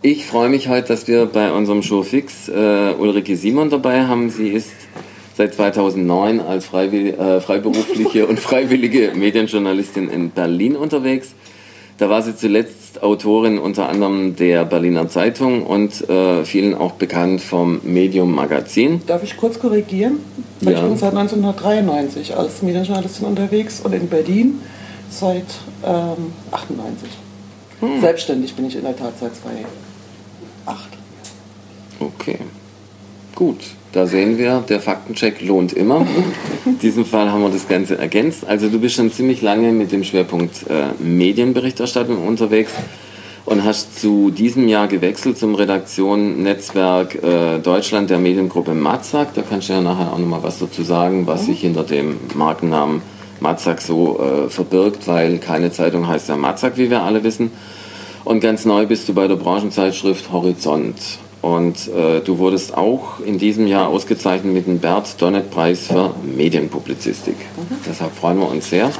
Ich freue mich heute, dass wir bei unserem Showfix äh, Ulrike Simon dabei haben. Sie ist seit 2009 als Freiwill äh, freiberufliche und freiwillige Medienjournalistin in Berlin unterwegs. Da war sie zuletzt Autorin unter anderem der Berliner Zeitung und äh, vielen auch bekannt vom Medium Magazin. Darf ich kurz korrigieren? Ja. Ich bin seit 1993 als Medienjournalistin unterwegs und in Berlin seit ähm, 98. Hm. Selbstständig bin ich in der Tat seit 2008. Okay, gut. Da sehen wir, der Faktencheck lohnt immer. In diesem Fall haben wir das Ganze ergänzt. Also du bist schon ziemlich lange mit dem Schwerpunkt äh, Medienberichterstattung unterwegs und hast zu diesem Jahr gewechselt zum Redaktion Netzwerk äh, Deutschland der Mediengruppe Matzak. Da kannst du ja nachher auch nochmal was dazu sagen, was sich hinter dem Markennamen Matzak so äh, verbirgt, weil keine Zeitung heißt ja Matzak, wie wir alle wissen. Und ganz neu bist du bei der Branchenzeitschrift Horizont. Und äh, du wurdest auch in diesem Jahr ausgezeichnet mit dem Bert Donnet Preis für Medienpublizistik. Mhm. Deshalb freuen wir uns sehr,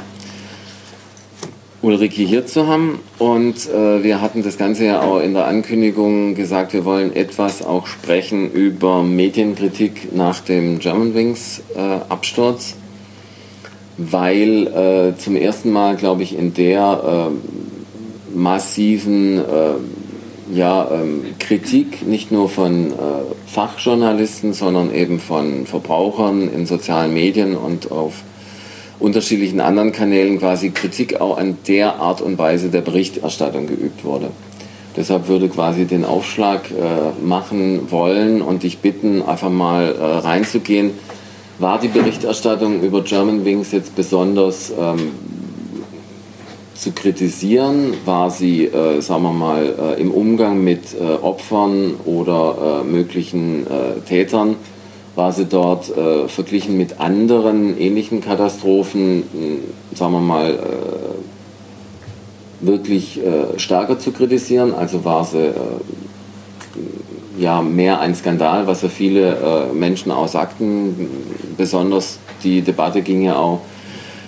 Ulrike hier zu haben. Und äh, wir hatten das Ganze ja auch in der Ankündigung gesagt, wir wollen etwas auch sprechen über Medienkritik nach dem Germanwings äh, Absturz, weil äh, zum ersten Mal, glaube ich, in der äh, massiven äh, ja, ähm, Kritik nicht nur von äh, Fachjournalisten, sondern eben von Verbrauchern in sozialen Medien und auf unterschiedlichen anderen Kanälen quasi Kritik auch an der Art und Weise der Berichterstattung geübt wurde. Deshalb würde quasi den Aufschlag äh, machen wollen und dich bitten, einfach mal äh, reinzugehen. War die Berichterstattung über Germanwings jetzt besonders ähm, zu kritisieren? War sie, äh, sagen wir mal, äh, im Umgang mit äh, Opfern oder äh, möglichen äh, Tätern? War sie dort äh, verglichen mit anderen ähnlichen Katastrophen, sagen wir mal, wirklich stärker zu kritisieren? Also war sie ja mehr ein Skandal, was ja viele Menschen auch sagten. Besonders die Debatte ging ja auch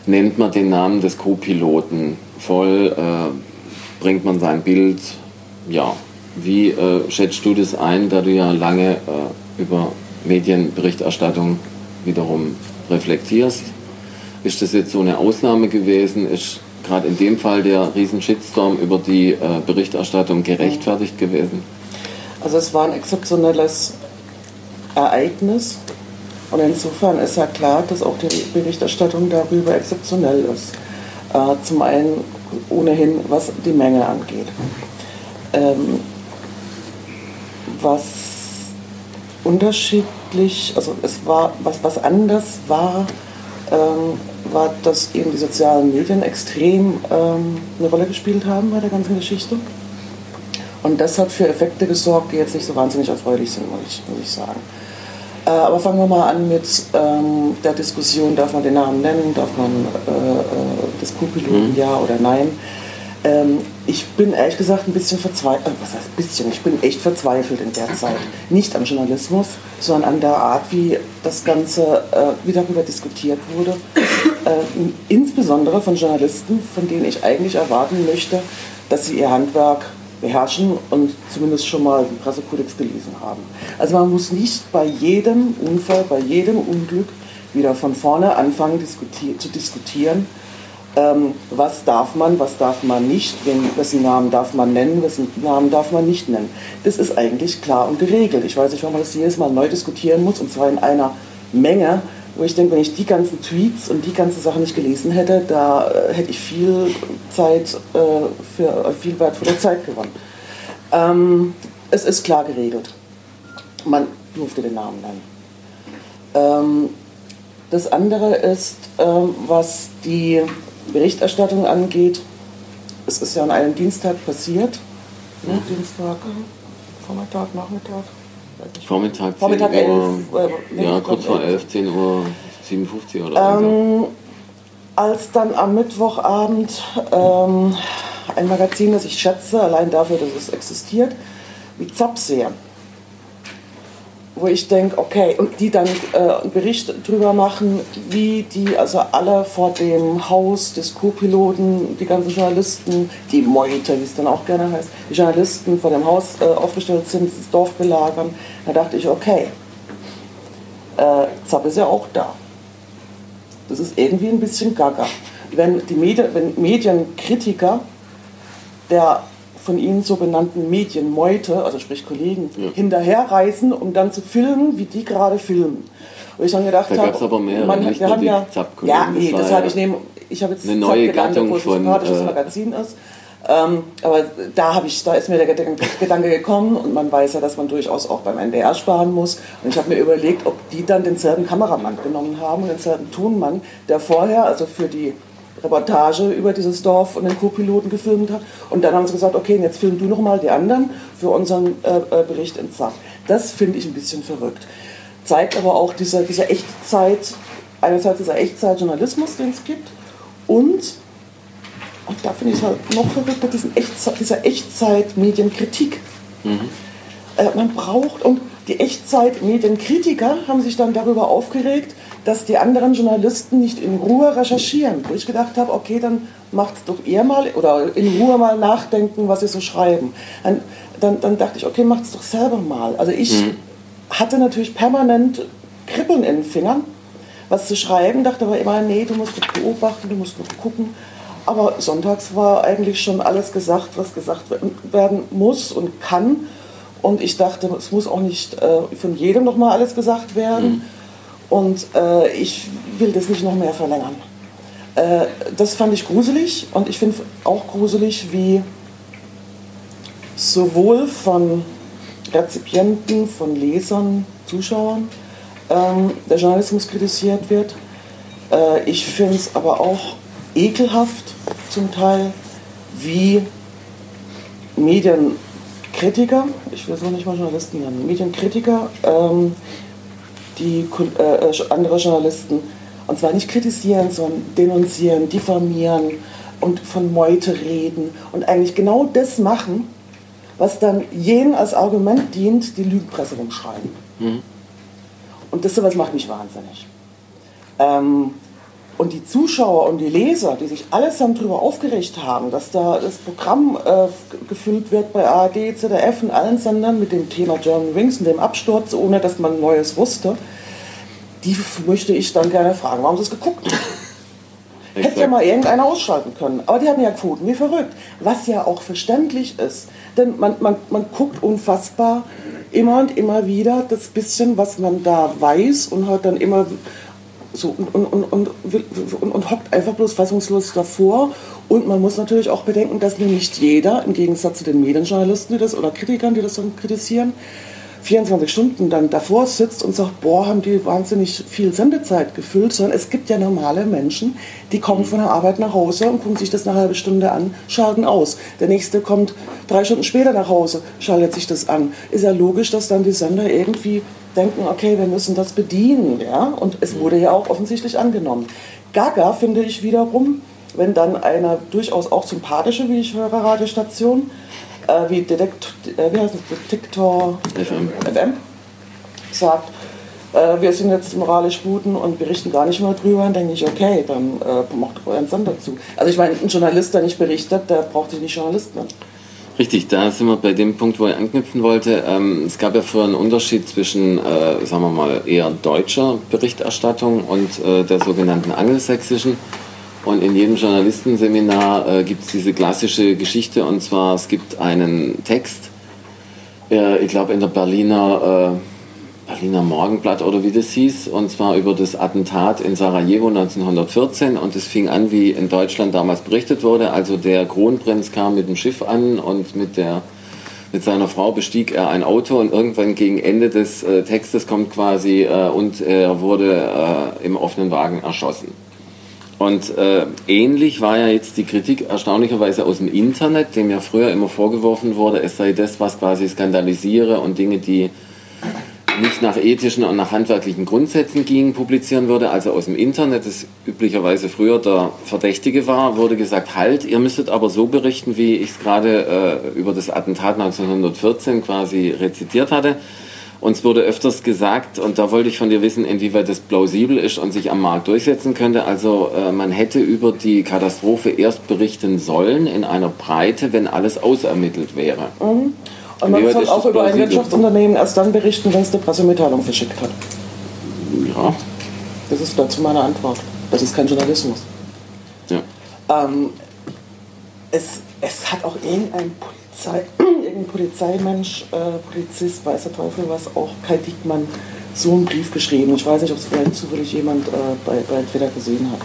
nennt man den Namen des Co-Piloten voll, äh, bringt man sein Bild. Ja, wie äh, schätzt du das ein, da du ja lange äh, über Medienberichterstattung wiederum reflektierst? Ist das jetzt so eine Ausnahme gewesen? Ist gerade in dem Fall der riesen Shitstorm über die äh, Berichterstattung gerechtfertigt gewesen? Also es war ein exzeptionelles Ereignis und insofern ist ja klar, dass auch die Berichterstattung darüber exzeptionell ist. Äh, zum einen ohnehin, was die Menge angeht. Ähm, was unterschiedlich, also es war, was, was anders war, ähm, war, dass eben die sozialen Medien extrem ähm, eine Rolle gespielt haben bei der ganzen Geschichte. Und das hat für Effekte gesorgt, die jetzt nicht so wahnsinnig erfreulich sind, muss ich, muss ich sagen. Äh, aber fangen wir mal an mit ähm, der Diskussion, darf man den Namen nennen, darf man äh, äh das Co-Piloten mhm. ja oder nein. Ähm, ich bin ehrlich gesagt ein bisschen verzweifelt, äh, was heißt ein bisschen, ich bin echt verzweifelt in der Zeit. Nicht am Journalismus, sondern an der Art, wie das Ganze, äh, wie darüber diskutiert wurde. Äh, insbesondere von Journalisten, von denen ich eigentlich erwarten möchte, dass sie ihr Handwerk beherrschen und zumindest schon mal den Pressekodex gelesen haben. Also man muss nicht bei jedem Unfall, bei jedem Unglück wieder von vorne anfangen diskutier zu diskutieren, ähm, was darf man, was darf man nicht, wessen Namen darf man nennen, wessen Namen darf man nicht nennen. Das ist eigentlich klar und geregelt. Ich weiß nicht, warum man das jedes Mal neu diskutieren muss, und zwar in einer Menge, wo ich denke, wenn ich die ganzen Tweets und die ganzen Sachen nicht gelesen hätte, da äh, hätte ich viel Zeit, äh, für, äh, viel der Zeit gewonnen. Ähm, es ist klar geregelt. Man durfte den Namen nennen. Ähm, das andere ist, ähm, was die Berichterstattung angeht. Es ist ja an einem Dienstag passiert. Ne? Dienstag, Vormittag, Nachmittag. Vormittag, Vormittag 11 Uhr, äh, ja, kurz vor 11, 10 Uhr 57 oder ähm, Als dann am Mittwochabend ähm, ein Magazin, das ich schätze, allein dafür, dass es existiert, wie Zapseer, wo ich denke, okay, und die dann äh, einen Bericht drüber machen, wie die, also alle vor dem Haus des Co-Piloten, die ganzen Journalisten, die Meute, wie es dann auch gerne heißt, die Journalisten vor dem Haus äh, aufgestellt sind, das Dorf belagern. Da dachte ich, okay, äh, Zapp ist ja auch da. Das ist irgendwie ein bisschen gaga. Wenn, die Medien, wenn Medienkritiker der von ihnen so benannten Medienmeute, also sprich Kollegen, ja. hinterherreisen, um dann zu filmen, wie die gerade filmen. Und ich dann gedacht da habe, aber mehr, man, nicht wir haben ja, ja, nee, das habe ich neben, ich habe jetzt eine neue Gattung es sympathisches äh, Magazin ist. Ähm, aber da, habe ich, da ist mir der Gedanke gekommen und man weiß ja, dass man durchaus auch beim NDR sparen muss. Und ich habe mir überlegt, ob die dann denselben Kameramann genommen haben und denselben Tonmann, der vorher, also für die Reportage über dieses Dorf und den Co-Piloten gefilmt hat. Und dann haben sie gesagt, okay, jetzt film du nochmal die anderen für unseren äh, äh, Bericht in Zach. Das finde ich ein bisschen verrückt. Zeigt aber auch dieser, dieser Echtzeit, einerseits dieser Echtzeitjournalismus, den es gibt, und, und da finde ich es halt noch verrückter, diesen dieser Echtzeit-Medienkritik. Mhm. Äh, man braucht, und die Echtzeit-Medienkritiker haben sich dann darüber aufgeregt, dass die anderen Journalisten nicht in Ruhe recherchieren. Wo ich gedacht habe, okay, dann macht es doch ihr mal oder in Ruhe mal nachdenken, was sie so schreiben. Dann, dann, dann dachte ich, okay, macht es doch selber mal. Also ich mhm. hatte natürlich permanent Kribbeln in den Fingern, was zu schreiben, dachte aber immer, nee, du musst beobachten, du musst gucken. Aber sonntags war eigentlich schon alles gesagt, was gesagt werden muss und kann. Und ich dachte, es muss auch nicht äh, von jedem noch mal alles gesagt werden. Mhm. Und äh, ich will das nicht noch mehr verlängern. Äh, das fand ich gruselig und ich finde auch gruselig, wie sowohl von Rezipienten, von Lesern, Zuschauern ähm, der Journalismus kritisiert wird. Äh, ich finde es aber auch ekelhaft zum Teil, wie Medienkritiker, ich will es noch nicht mal Journalisten nennen, Medienkritiker ähm, die äh, äh, andere Journalisten, und zwar nicht kritisieren, sondern denunzieren, diffamieren und von Meute reden und eigentlich genau das machen, was dann jenen als Argument dient, die Lügenpresse rumschreiben. Mhm. Und das sowas macht mich wahnsinnig. Ähm, und die Zuschauer und die Leser, die sich allesamt darüber aufgeregt haben, dass da das Programm äh, gefüllt wird bei ARD, ZDF und allen Sendern mit dem Thema German Wings und dem Absturz, ohne dass man Neues wusste, die möchte ich dann gerne fragen, warum sie es geguckt haben. Hätte ja mal irgendeiner ausschalten können. Aber die hatten ja Quoten wie verrückt. Was ja auch verständlich ist. Denn man, man, man guckt unfassbar immer und immer wieder das bisschen, was man da weiß und hat dann immer so und, und, und, und, und, hockt einfach bloß fassungslos davor. Und man muss natürlich auch bedenken, dass nicht jeder, im Gegensatz zu den Medienjournalisten die das, oder Kritikern, die das dann kritisieren, 24 Stunden dann davor sitzt und sagt, boah, haben die wahnsinnig viel Sendezeit gefüllt, sondern es gibt ja normale Menschen, die kommen von der Arbeit nach Hause und gucken sich das eine halbe Stunde an, schalten aus. Der nächste kommt drei Stunden später nach Hause, schaltet sich das an. Ist ja logisch, dass dann die Sender irgendwie denken, okay, wir müssen das bedienen. Ja? Und es wurde ja auch offensichtlich angenommen. Gaga finde ich wiederum, wenn dann eine durchaus auch sympathische, wie ich höre, Radiostation, äh, wie, Detekt, äh, wie heißt es, Detektor FM, FM sagt, äh, wir sind jetzt moralisch guten und berichten gar nicht mehr drüber, dann denke ich, okay, dann äh, macht euren Sender zu. Also ich meine, ein Journalist, der nicht berichtet, der braucht sich nicht Journalist mehr. Richtig, da sind wir bei dem Punkt, wo ich anknüpfen wollte. Ähm, es gab ja vorher einen Unterschied zwischen, äh, sagen wir mal, eher deutscher Berichterstattung und äh, der sogenannten angelsächsischen. Und in jedem Journalistenseminar äh, gibt es diese klassische Geschichte, und zwar es gibt einen Text, äh, ich glaube in der Berliner, äh, Berliner Morgenblatt oder wie das hieß, und zwar über das Attentat in Sarajevo 1914. Und es fing an, wie in Deutschland damals berichtet wurde. Also der Kronprinz kam mit dem Schiff an und mit der mit seiner Frau bestieg er ein Auto und irgendwann gegen Ende des äh, Textes kommt quasi äh, und er wurde äh, im offenen Wagen erschossen. Und äh, ähnlich war ja jetzt die Kritik erstaunlicherweise aus dem Internet, dem ja früher immer vorgeworfen wurde, es sei das, was quasi skandalisiere und Dinge, die nicht nach ethischen und nach handwerklichen Grundsätzen gingen, publizieren würde. Also aus dem Internet, das üblicherweise früher der Verdächtige war, wurde gesagt, halt, ihr müsstet aber so berichten, wie ich es gerade äh, über das Attentat 1914 quasi rezitiert hatte. Uns wurde öfters gesagt, und da wollte ich von dir wissen, inwieweit das plausibel ist und sich am Markt durchsetzen könnte. Also äh, man hätte über die Katastrophe erst berichten sollen in einer Breite, wenn alles ausermittelt wäre. Mhm. Und man soll auch über ein Wirtschaftsunternehmen erst dann berichten, wenn es eine Pressemitteilung verschickt hat. Ja. Das ist dazu meine Antwort. Das ist kein Journalismus. Ja. Ähm, es, es hat auch irgendein Polizei, irgendein Polizeimensch, äh, Polizist, weiß der Teufel was, auch Kai Diekmann, so einen Brief geschrieben. Ich weiß nicht, ob es vielleicht zufällig jemand äh, bei, bei Twitter gesehen hat.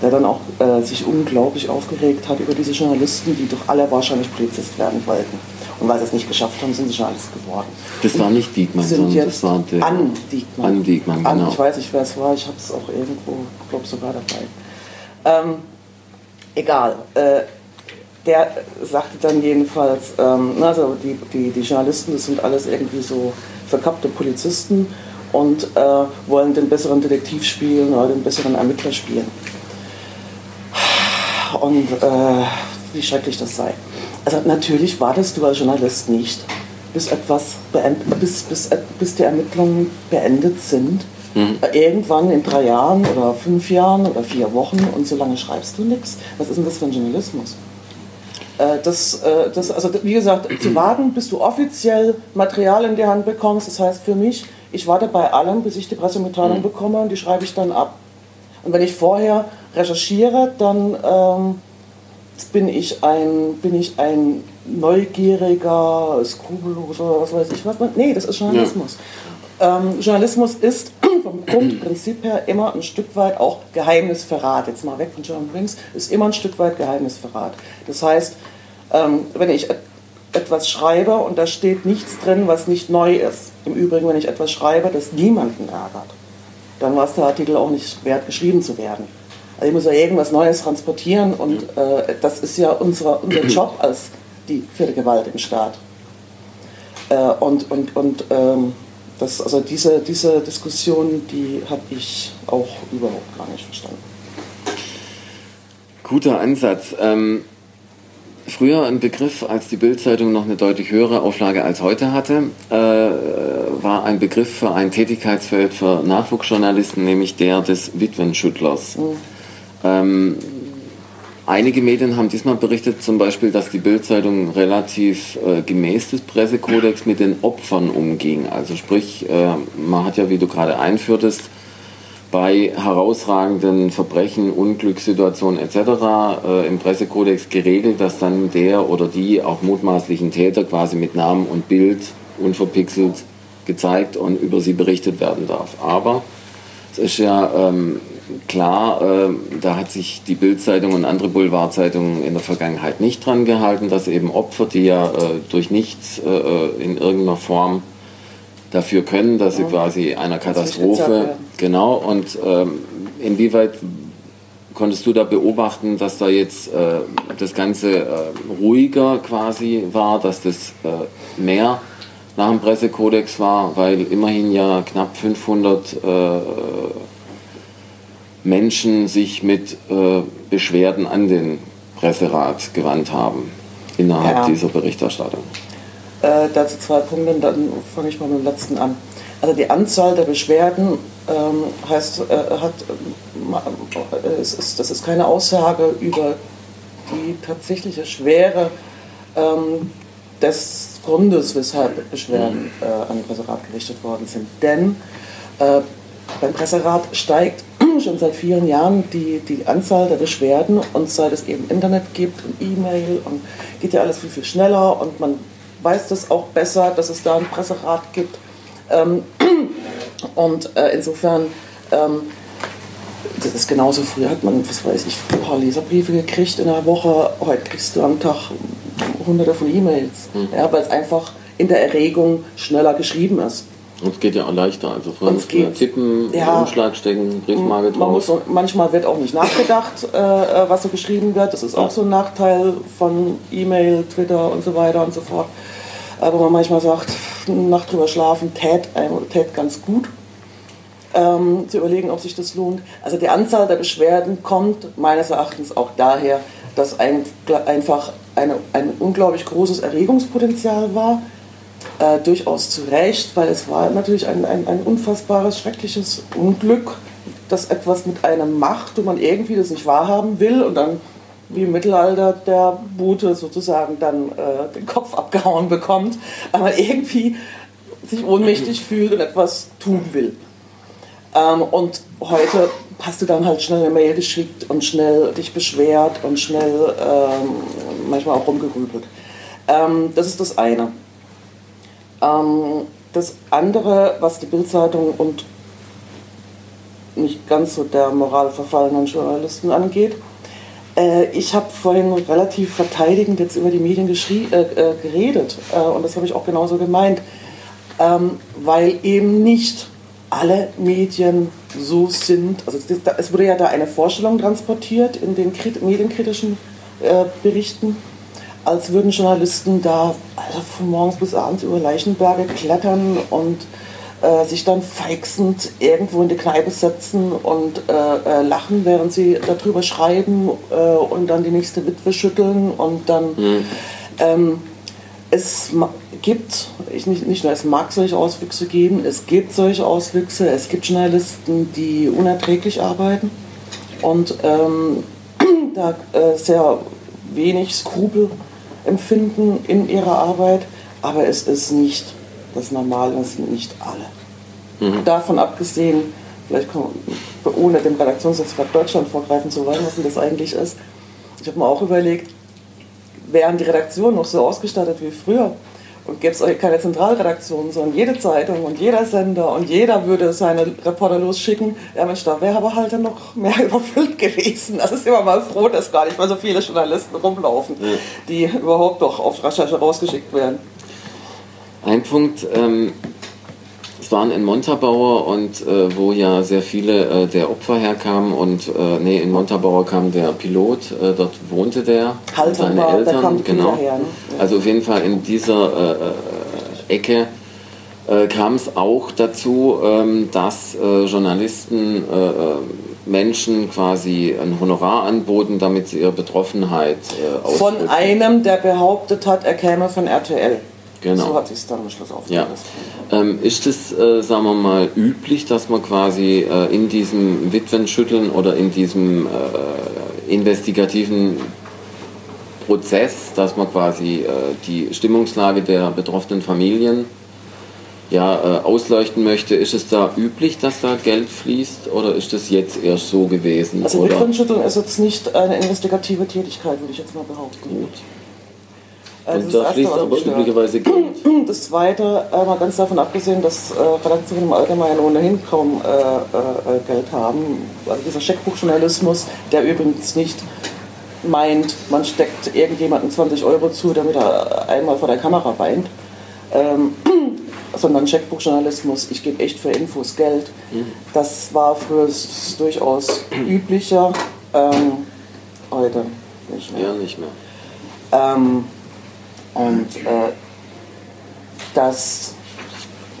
Der dann auch äh, sich unglaublich aufgeregt hat über diese Journalisten, die doch alle wahrscheinlich Polizist werden wollten. Und weil sie es nicht geschafft haben, sind sie Journalist geworden. Das war nicht Diekmann, sondern das war der An Diekmann. An Diekmann, genau. An, ich weiß nicht, wer es war, ich habe es auch irgendwo, glaube sogar dabei. Ähm, egal. Äh, der sagte dann jedenfalls, ähm, also die, die, die Journalisten, das sind alles irgendwie so verkappte Polizisten und äh, wollen den besseren Detektiv spielen oder den besseren Ermittler spielen. Und äh, wie schrecklich das sei. Also natürlich wartest du als Journalist nicht, bis etwas bis, bis, bis die Ermittlungen beendet sind. Mhm. Irgendwann in drei Jahren oder fünf Jahren oder vier Wochen und so lange schreibst du nichts. Was ist denn das für ein Journalismus? Äh, das, äh, das, also wie gesagt, zu warten, bis du offiziell Material in die Hand bekommst, das heißt für mich, ich warte bei allem, bis ich die Pressemitteilung mhm. bekomme und die schreibe ich dann ab. Und wenn ich vorher recherchiere, dann ähm, bin, ich ein, bin ich ein neugieriger, skrupelloser, was weiß ich was. Nee, das ist Journalismus. Ja. Ähm, Journalismus ist vom Grundprinzip her immer ein Stück weit auch Geheimnisverrat. Jetzt mal weg von John Rings, ist immer ein Stück weit Geheimnisverrat. Das heißt, ähm, wenn ich etwas schreibe und da steht nichts drin, was nicht neu ist, im Übrigen, wenn ich etwas schreibe, das niemanden ärgert, dann war es der Artikel auch nicht wert, geschrieben zu werden. Also ich muss ja irgendwas Neues transportieren und äh, das ist ja unsere, unser Job als die vierte Gewalt im Staat. Äh, und und, und ähm, das, also diese, diese Diskussion, die habe ich auch überhaupt gar nicht verstanden. Guter Ansatz. Ähm früher ein Begriff, als die Bildzeitung noch eine deutlich höhere Auflage als heute hatte, äh, war ein Begriff für ein Tätigkeitsfeld für Nachwuchsjournalisten, nämlich der des Witwenschüttlers. Mhm. Ähm, einige Medien haben diesmal berichtet, zum Beispiel, dass die Bildzeitung relativ äh, gemäß des Pressekodex mit den Opfern umging. Also sprich, äh, man hat ja, wie du gerade einführtest, bei herausragenden Verbrechen, Unglückssituationen etc. Äh, im Pressekodex geregelt, dass dann der oder die auch mutmaßlichen Täter quasi mit Namen und Bild unverpixelt gezeigt und über sie berichtet werden darf. Aber es ist ja ähm, klar, äh, da hat sich die Bildzeitung und andere Boulevardzeitungen in der Vergangenheit nicht dran gehalten, dass eben Opfer, die ja äh, durch nichts äh, äh in irgendeiner Form dafür können, dass sie quasi einer Katastrophe, genau, und ähm, inwieweit konntest du da beobachten, dass da jetzt äh, das Ganze äh, ruhiger quasi war, dass das mehr nach dem Pressekodex war, weil immerhin ja knapp 500 äh, Menschen sich mit äh, Beschwerden an den Presserat gewandt haben innerhalb ja. dieser Berichterstattung. Äh, dazu zwei Punkte, dann fange ich mal mit dem letzten an. Also die Anzahl der Beschwerden ähm, heißt, äh, hat, äh, es ist, das ist keine Aussage über die tatsächliche Schwere ähm, des Grundes, weshalb Beschwerden mhm. äh, an den Presserat gerichtet worden sind. Denn äh, beim Presserat steigt schon seit vielen Jahren die, die Anzahl der Beschwerden und seit es eben Internet gibt und E-Mail und geht ja alles viel, viel schneller und man weiß das auch besser, dass es da ein Presserat gibt. Ähm, und äh, insofern, ähm, das ist genauso, früher hat man, was weiß ich, ein paar Leserbriefe gekriegt in einer Woche, heute kriegst du am Tag hunderte von E-Mails, mhm. ja, weil es einfach in der Erregung schneller geschrieben ist. Und es geht ja auch leichter. Also früher muss man tippen, ja, Umschlag stecken, Briefmarke drauf. Muss, manchmal wird auch nicht nachgedacht, äh, was so geschrieben wird. Das ist auch so ein Nachteil von E-Mail, Twitter und so weiter und so fort. Aber man manchmal sagt, eine Nacht drüber schlafen tät, tät ganz gut. Ähm, zu überlegen, ob sich das lohnt. Also die Anzahl der Beschwerden kommt meines Erachtens auch daher, dass ein, einfach eine, ein unglaublich großes Erregungspotenzial war äh, durchaus zu Recht, weil es war natürlich ein, ein, ein unfassbares, schreckliches Unglück, das etwas mit einem macht und man irgendwie das nicht wahrhaben will und dann wie im Mittelalter der Bute sozusagen dann äh, den Kopf abgehauen bekommt, weil man irgendwie sich ohnmächtig fühlt und etwas tun will. Ähm, und heute hast du dann halt schnell eine Mail geschickt und schnell dich beschwert und schnell ähm, manchmal auch rumgerübelt. Ähm, das ist das eine. Ähm, das andere, was die Bildzeitung und nicht ganz so der Moral verfallenen Journalisten angeht, äh, ich habe vorhin relativ verteidigend jetzt über die Medien äh, äh, geredet äh, und das habe ich auch genauso gemeint, ähm, weil eben nicht alle Medien so sind. Also es wurde ja da eine Vorstellung transportiert in den medienkritischen äh, Berichten als würden Journalisten da also von morgens bis abends über Leichenberge klettern und äh, sich dann feixend irgendwo in die Kneipe setzen und äh, äh, lachen, während sie darüber schreiben äh, und dann die nächste Witwe schütteln und dann mhm. ähm, es gibt, ich nicht, nicht nur es mag solche Auswüchse geben, es gibt solche Auswüchse, es gibt Journalisten, die unerträglich arbeiten und ähm, da äh, sehr wenig Skrupel empfinden in ihrer Arbeit, aber es ist nicht das Normale, es sind nicht alle. Mhm. Davon abgesehen, vielleicht ohne dem Redaktionsnetzwerk Deutschland vorgreifen zu wollen, was denn das eigentlich ist, ich habe mir auch überlegt, wären die Redaktionen noch so ausgestattet wie früher, und gäbe es keine Zentralredaktion, sondern jede Zeitung und jeder Sender und jeder würde seine Reporter losschicken, ja Mensch, da wäre aber halt dann noch mehr überfüllt gewesen. Also ist immer mal froh, dass gar nicht mal so viele Journalisten rumlaufen, ja. die überhaupt doch auf Recherche rausgeschickt werden. Ein Punkt, ähm, es waren in Montabaur und äh, wo ja sehr viele äh, der Opfer herkamen und äh, nee, in Montabaur kam der Pilot, äh, dort wohnte der, Halter seine Eltern, genau. Her, ne? Also auf jeden Fall in dieser äh, äh, Ecke kam es auch dazu, ähm, dass Journalisten Menschen quasi ein Honorar anboten, damit sie ihre Betroffenheit äh, Von einem, der behauptet hat, er käme von RTL. Genau. So hat sich dann am Schluss aufgelöst. Ja. Ähm, ist es, äh, sagen wir mal, üblich, dass man quasi äh, in diesem Witwenschütteln oder in diesem äh, investigativen Prozess, dass man quasi äh, die Stimmungslage der betroffenen Familien ja, äh, ausleuchten möchte, ist es da üblich, dass da Geld fließt oder ist das jetzt erst so gewesen? Also Witwenschütteln ist jetzt nicht eine investigative Tätigkeit, würde ich jetzt mal behaupten. Gut. Also und da fließt aber üblicherweise Geld. Das Zweite, äh, mal ganz davon abgesehen, dass äh, Redaktionen im Allgemeinen ohnehin kaum äh, äh, Geld haben. Also dieser Scheckbuchjournalismus, der übrigens nicht meint, man steckt irgendjemandem 20 Euro zu, damit er einmal vor der Kamera weint. Ähm, sondern Checkbuchjournalismus, ich gebe echt für Infos Geld. Mhm. Das war früher durchaus üblicher, ähm, heute nicht mehr. Ja, nicht mehr. Ähm, und äh, dass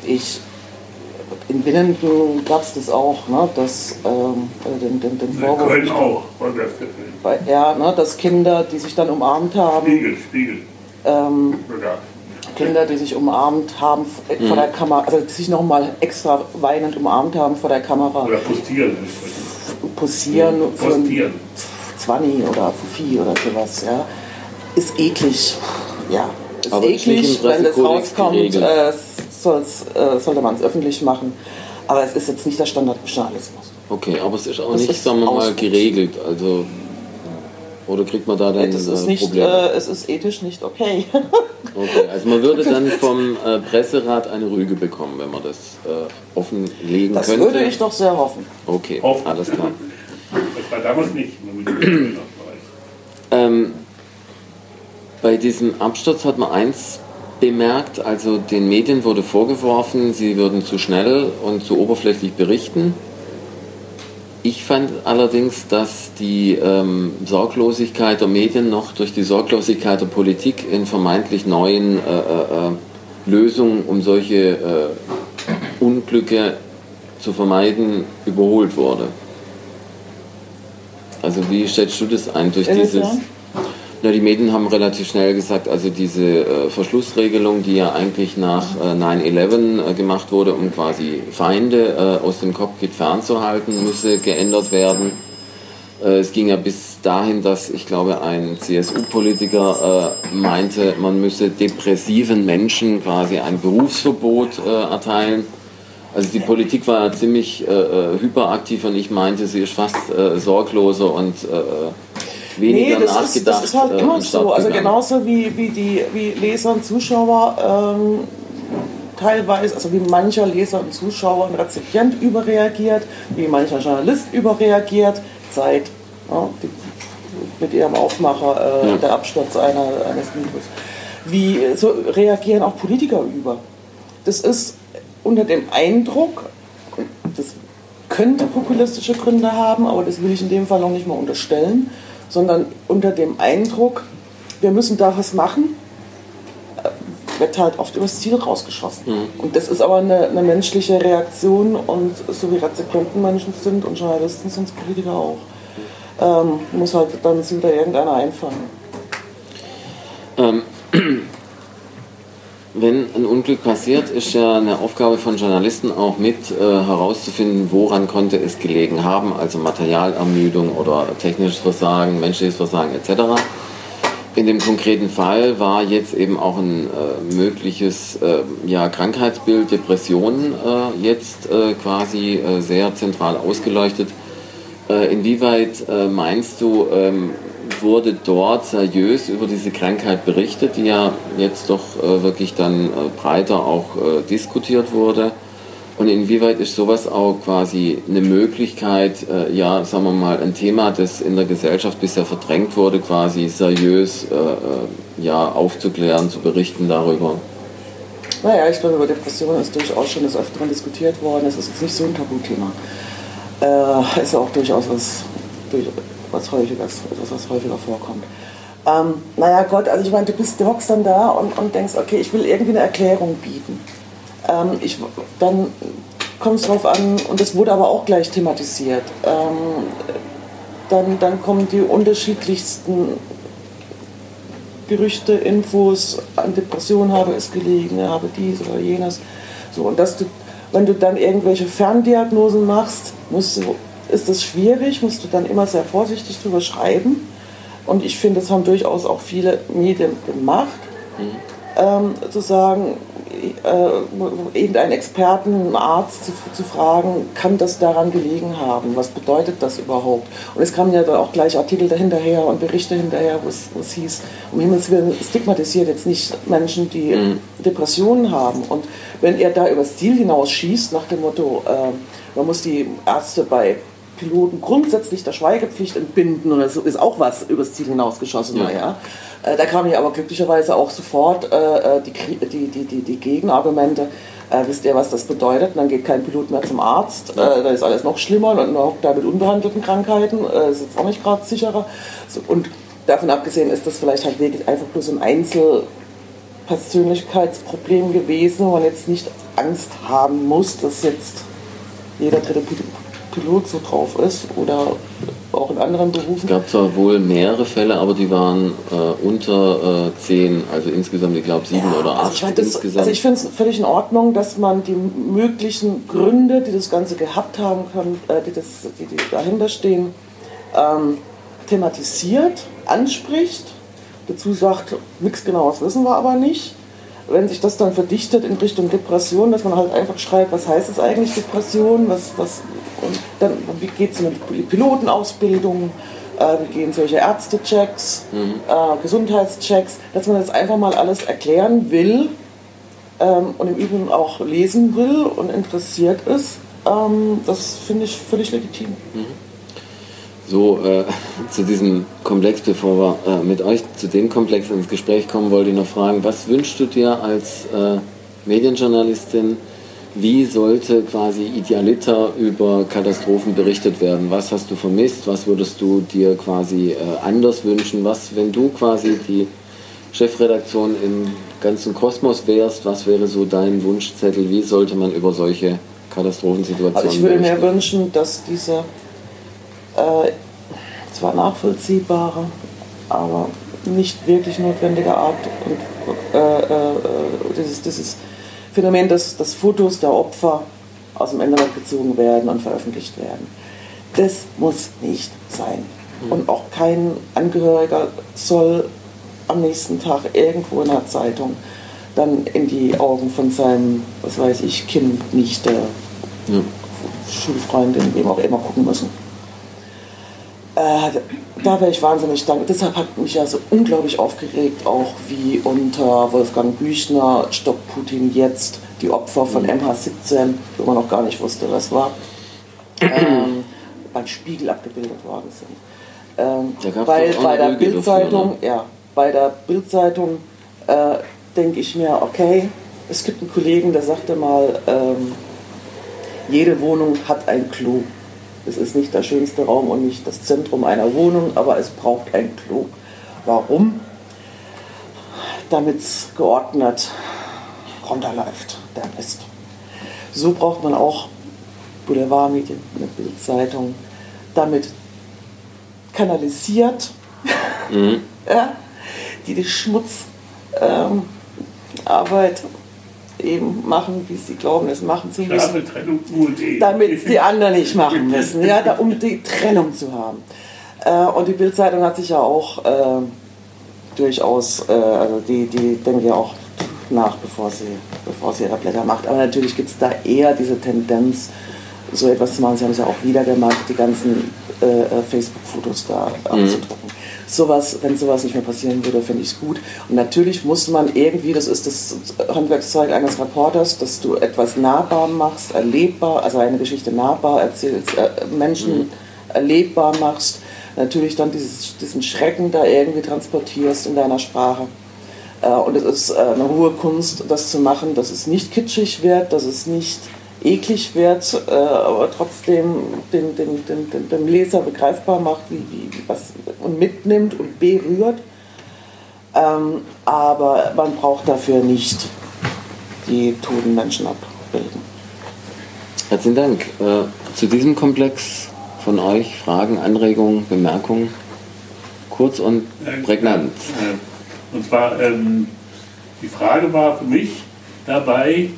ich in Winnenden gab es das auch, ne, dass ähm, äh, den, den, den Vorwurf. Köln auch, bei, ja, ne, dass Kinder, die sich dann umarmt haben. Spiegel, Spiegel. Ähm, Kinder, die sich umarmt haben mhm. vor der Kamera, also die sich nochmal extra weinend umarmt haben vor der Kamera. Oder postieren. Posieren ja, für ein 20 oder Fuffi oder sowas, ja. Ist eklig ja, ist Aber eklig, wenn das rauskommt, äh, äh, sollte man es öffentlich machen. Aber es ist jetzt nicht der Standardjournalismus. Okay, aber es ist auch das nicht, ist sagen wir mal, geregelt. Also, oder kriegt man da dann das ist äh, nicht, Probleme? Äh, es ist ethisch nicht okay. okay, also man würde dann vom äh, Presserat eine Rüge bekommen, wenn man das äh, offenlegen das könnte. Das würde ich doch sehr hoffen. Okay, hoffen. alles klar. Das war damals nicht. ähm, bei diesem Absturz hat man eins bemerkt, also den Medien wurde vorgeworfen, sie würden zu schnell und zu oberflächlich berichten. Ich fand allerdings, dass die ähm, Sorglosigkeit der Medien noch durch die Sorglosigkeit der Politik in vermeintlich neuen äh, äh, äh Lösungen, um solche äh, Unglücke zu vermeiden, überholt wurde. Also wie schätzt du das ein durch dieses... Ja, die Medien haben relativ schnell gesagt, also diese äh, Verschlussregelung, die ja eigentlich nach äh, 9-11 äh, gemacht wurde, um quasi Feinde äh, aus dem Cockpit fernzuhalten, müsse geändert werden. Äh, es ging ja bis dahin, dass ich glaube, ein CSU-Politiker äh, meinte, man müsse depressiven Menschen quasi ein Berufsverbot erteilen. Also die Politik war ja ziemlich hyperaktiv und ich meinte, sie ist fast sorgloser und weniger nee, das nachgedacht. Ist, das ist halt äh, immer so. Also genauso wie, wie die wie Leser und Zuschauer ähm, teilweise, also wie mancher Leser und Zuschauer und Rezipient überreagiert, wie mancher Journalist überreagiert, Zeit ja, die, mit ihrem Aufmacher, äh, ja. der Absturz einer, eines Mythos. Wie so reagieren auch Politiker über. Das ist unter dem Eindruck, das könnte populistische Gründe haben, aber das will ich in dem Fall noch nicht mal unterstellen, sondern unter dem Eindruck, wir müssen da was machen, äh, wird halt oft übers Ziel rausgeschossen. Mhm. Und das ist aber eine, eine, menschliche Reaktion und so wie Rezipienten Menschen sind und Journalisten sind es Politiker auch. Ähm, muss halt dann wieder irgendeiner einfangen. Ähm, wenn ein Unglück passiert, ist ja eine Aufgabe von Journalisten auch mit äh, herauszufinden, woran konnte es gelegen haben, also Materialermüdung oder technisches Versagen, menschliches Versagen etc. In dem konkreten Fall war jetzt eben auch ein äh, mögliches äh, ja, Krankheitsbild, Depressionen äh, jetzt äh, quasi äh, sehr zentral ausgeleuchtet. inwieweit meinst du, ähm, wurde dort seriös über diese Krankheit berichtet, die ja jetzt doch äh, wirklich dann äh, breiter auch äh, diskutiert wurde. Und inwieweit ist sowas auch quasi eine Möglichkeit, äh, ja, sagen wir mal, ein Thema, das in der Gesellschaft bisher verdrängt wurde, quasi seriös äh, äh, ja, aufzuklären, zu berichten darüber? Naja, ich glaube, über Depressionen ist durchaus schon des Öfteren diskutiert worden. Es ist jetzt nicht so ein Tabuthema. Äh, ist auch durchaus was, was häufiger, etwas, was häufiger vorkommt. Ähm, naja Gott, also ich meine, du du hockst dann da und, und denkst, okay, ich will irgendwie eine Erklärung bieten. Ähm, ich, dann kommt es drauf an, und das wurde aber auch gleich thematisiert. Ähm, dann, dann kommen die unterschiedlichsten Gerüchte, Infos, an Depressionen habe es gelegen, habe dies oder jenes. So, und dass du, wenn du dann irgendwelche Ferndiagnosen machst, musst du ist es schwierig, musst du dann immer sehr vorsichtig drüber schreiben. Und ich finde, das haben durchaus auch viele Medien gemacht, mhm. ähm, zu sagen, äh, irgendeinen Experten, einen Arzt zu, zu, fragen, kann das daran gelegen haben? Was bedeutet das überhaupt? Und es kamen ja dann auch gleich Artikel dahinterher und Berichte hinterher, wo es hieß, um Himmels Willen stigmatisiert jetzt nicht Menschen, die mhm. Depressionen haben. Und wenn er da übers Ziel hinaus schießt, nach dem Motto, äh, man muss die Ärzte bei Piloten grundsätzlich der Schweigepflicht entbinden oder so ist auch was übers Ziel hinausgeschossen. Ja. ja. Äh, da kamen ja aber glücklicherweise auch sofort äh, äh die, die, die, die, die Gegenargumente. Äh, wisst ihr, was das bedeutet? Und dann geht kein Pilot mehr zum Arzt. Äh, da ist alles noch schlimmer und hockt da mit unbehandelten Krankheiten. Äh, ist jetzt auch nicht gerade sicherer. So, und davon abgesehen ist das vielleicht halt wirklich einfach bloß ein Einzelpersönlichkeitsproblem gewesen, wo man jetzt nicht Angst haben muss, dass jetzt jeder dritte Pilot so drauf ist oder auch in anderen Berufen. Es gab zwar wohl mehrere Fälle, aber die waren äh, unter äh, zehn, also insgesamt, ich glaube, sieben ja, oder acht also ich insgesamt. Also ich finde es völlig in Ordnung, dass man die möglichen Gründe, die das Ganze gehabt haben können, äh, die, das, die, die dahinter stehen, ähm, thematisiert, anspricht, dazu sagt, nichts genaues wissen wir aber nicht wenn sich das dann verdichtet in Richtung Depression, dass man halt einfach schreibt, was heißt es eigentlich Depression, was, was, und dann, wie geht es mit Pilotenausbildung, äh, wie gehen solche Ärztechecks, mhm. äh, Gesundheitschecks, dass man das einfach mal alles erklären will ähm, und im Übrigen auch lesen will und interessiert ist, ähm, das finde ich völlig legitim. Mhm. So, äh, zu diesem Komplex, bevor wir äh, mit euch zu dem Komplex ins Gespräch kommen, wollte ich noch fragen, was wünschst du dir als äh, Medienjournalistin? Wie sollte quasi idealiter über Katastrophen berichtet werden? Was hast du vermisst? Was würdest du dir quasi äh, anders wünschen? Was, wenn du quasi die Chefredaktion im ganzen Kosmos wärst, was wäre so dein Wunschzettel? Wie sollte man über solche Katastrophensituationen Also ich würde mir wünschen, dass diese äh, zwar nachvollziehbare, aber nicht wirklich notwendiger Art und äh, äh, dieses, dieses Phänomen, dass, dass Fotos der Opfer aus dem Internet gezogen werden und veröffentlicht werden. Das muss nicht sein. Mhm. Und auch kein Angehöriger soll am nächsten Tag irgendwo in der Zeitung dann in die Augen von seinem, was weiß ich, Kind, Nichte, ja. Schulfreundin, wem auch immer gucken müssen. Äh, da wäre ich wahnsinnig dankbar. Deshalb hat mich ja so unglaublich aufgeregt, auch wie unter Wolfgang Büchner Stopp Putin jetzt die Opfer von MH17, mhm. wo man noch gar nicht wusste, was war, ähm, beim Spiegel abgebildet worden sind. Ähm, weil bei der Bildzeitung, ja, bei der Bildzeitung äh, denke ich mir, okay, es gibt einen Kollegen, der sagte mal, ähm, jede Wohnung hat ein Klo. Es ist nicht der schönste Raum und nicht das Zentrum einer Wohnung, aber es braucht ein Klo. Warum? Damit es geordnet runterläuft, der Mist. So braucht man auch Boulevardmedien, eine Bildzeitung, damit kanalisiert, mhm. ja, die die Schmutzarbeit ähm, eben machen, wie sie glauben, es machen zu müssen. Damit die anderen nicht machen müssen, ja, da, um die Trennung zu haben. Äh, und die Bildzeitung hat sich ja auch äh, durchaus, äh, also die, die denken ja auch nach, bevor sie, bevor sie ihre Blätter macht. Aber natürlich gibt es da eher diese Tendenz, so etwas zu machen. Sie haben es ja auch wieder gemacht, die ganzen äh, äh Facebook-Fotos da mhm. abzudrucken. Sowas, wenn sowas nicht mehr passieren würde, finde ich es gut. Und natürlich muss man irgendwie, das ist das Handwerkszeug eines Reporters, dass du etwas nahbar machst, erlebbar, also eine Geschichte nahbar erzählst, äh, Menschen mhm. erlebbar machst, natürlich dann dieses, diesen Schrecken da irgendwie transportierst in deiner Sprache. Äh, und es ist äh, eine hohe Kunst, das zu machen, dass es nicht kitschig wird, dass es nicht eklig wird, äh, aber trotzdem den, den, den, den, Leser begreifbar macht wie, wie, was, und mitnimmt und berührt. Ähm, aber man braucht dafür nicht die toten Menschen abbilden. Herzlichen Dank. Äh, zu diesem Komplex von euch Fragen, Anregungen, Bemerkungen? Kurz und prägnant. Und zwar, ähm, die Frage war für mich dabei, äh,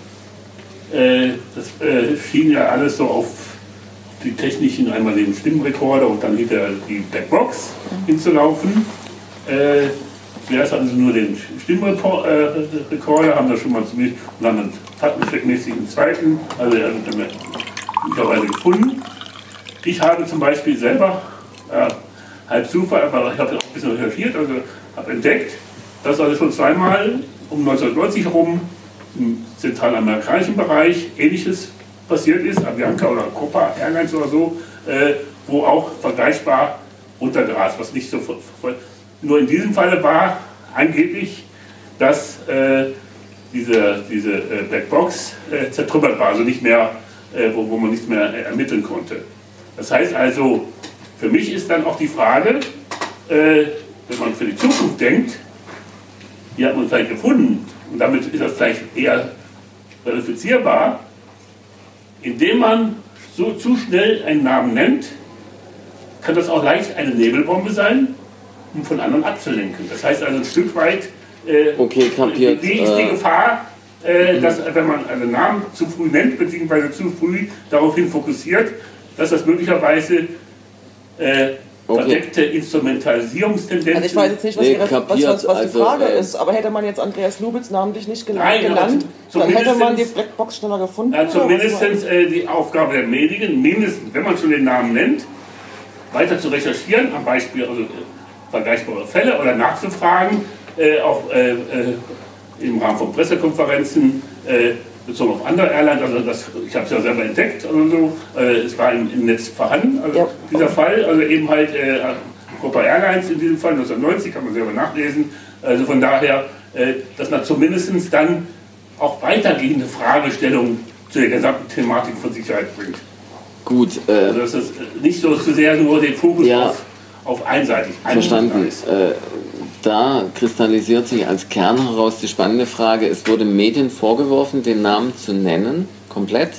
das äh, schien ja alles so auf die technischen, einmal den Stimmrekorder und dann hinter die Blackbox hinzulaufen. Äh, zuerst hatten sie nur den Stimmrekorder, haben das schon mal ziemlich, und dann einen faktencheckmäßig einen zweiten, also äh, mittlerweile gefunden. Ich habe zum Beispiel selber, äh, halb Zufall, aber ich habe auch ein bisschen recherchiert, also habe entdeckt, dass also schon zweimal um 1990 herum im zentralamerikanischen Bereich Ähnliches passiert ist, Avianca oder Copa Airlines oder so, äh, wo auch vergleichbar runtergerast, was nicht so voll. Nur in diesem Falle war angeblich, dass äh, diese, diese äh, Blackbox äh, zertrümmert war, also nicht mehr, äh, wo, wo man nichts mehr ermitteln konnte. Das heißt also, für mich ist dann auch die Frage, äh, wenn man für die Zukunft denkt, die hat man vielleicht gefunden und damit ist das vielleicht eher verifizierbar, indem man so zu schnell einen Namen nennt, kann das auch leicht eine Nebelbombe sein, um von anderen abzulenken. Das heißt also ein Stück weit, äh, okay, kapiert, wie ist die äh, Gefahr, äh, dass wenn man einen Namen zu früh nennt, beziehungsweise zu früh daraufhin fokussiert, dass das möglicherweise äh, okay. verdeckte Instrumentalisierungstendenzen. Also ich weiß jetzt nicht, was, nee, ihre, was, was, was also, die Frage äh, ist, aber hätte man jetzt Andreas Lubitz namentlich nicht gel nein, genannt, dann hätte man die Blackbox schneller gefunden. Ja, zumindest äh, die Aufgabe der Medien, mindestens, wenn man schon den Namen nennt, weiter zu recherchieren, am Beispiel also, äh, vergleichbare Fälle oder nachzufragen, äh, auch äh, äh, im Rahmen von Pressekonferenzen bezogen auf andere Airlines, also das, ich habe es ja selber entdeckt, also so, äh, es war im, im, Netz vorhanden, also ja. dieser Fall, also eben halt äh, Copa Airlines in diesem Fall 1990, kann man selber nachlesen, also von daher, äh, dass man zumindest dann auch weitergehende Fragestellungen zu der gesamten Thematik von Sicherheit bringt. Gut. Äh, also dass das nicht so sehr nur den Fokus ja, auf, auf einseitig. Verstanden. Äh, da kristallisiert sich als Kern heraus die spannende Frage, es wurde Medien vorgeworfen, den Namen zu nennen, komplett,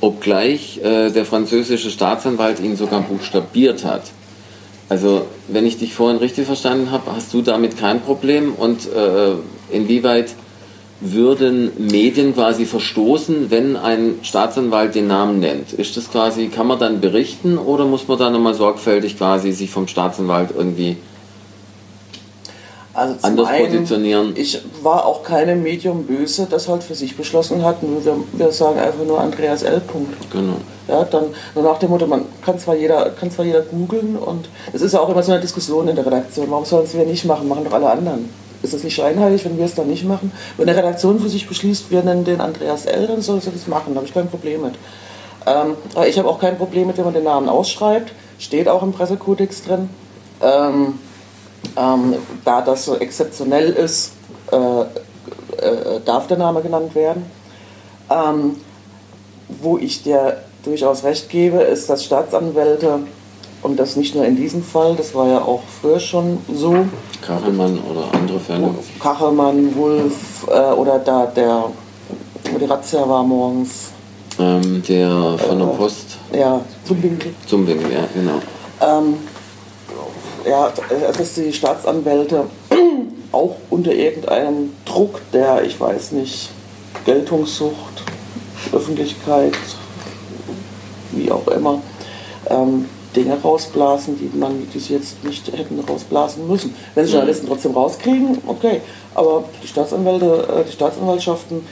obgleich äh, der französische Staatsanwalt ihn sogar buchstabiert hat. Also, wenn ich dich vorhin richtig verstanden habe, hast du damit kein Problem und äh, inwieweit würden Medien quasi verstoßen, wenn ein Staatsanwalt den Namen nennt? Ist das quasi, kann man dann berichten oder muss man da nochmal sorgfältig quasi sich vom Staatsanwalt irgendwie also anders einen, positionieren? Ich war auch keinem Medium böse, das halt für sich beschlossen hat. Wir, wir sagen einfach nur Andreas L. Punkt. Genau. Ja, dann nur nach dem Motto, man kann zwar jeder, kann zwar jeder googeln und es ist ja auch immer so eine Diskussion in der Redaktion. Warum sollen es wir nicht machen? Machen doch alle anderen. Ist es nicht scheinheilig, wenn wir es dann nicht machen? Wenn eine Redaktion für sich beschließt, wir nennen den Andreas L., dann soll sie das machen. Da habe ich kein Problem mit. Ähm, aber ich habe auch kein Problem mit, wenn man den Namen ausschreibt. Steht auch im Pressekodex drin. Ähm, ähm, da das so exzeptionell ist, äh, äh, darf der Name genannt werden. Ähm, wo ich dir durchaus recht gebe, ist, dass Staatsanwälte, und das nicht nur in diesem Fall, das war ja auch früher schon so. Kachelmann oder andere Fälle? Kachelmann, Wulff äh, oder da der, wo die Razzia war morgens. Ähm, der von der Post. Ja, zum Winkel. Zum Winkel, ja, genau. Ähm, ja, dass die Staatsanwälte auch unter irgendeinem Druck der, ich weiß nicht, Geltungssucht, Öffentlichkeit, wie auch immer, ähm, Dinge rausblasen, die man die sie jetzt nicht hätten rausblasen müssen. Wenn sie Mhm. Journalisten trotzdem rauskriegen, okay. Aber die Staatsanwälte, äh, die Staatsanwaltschaften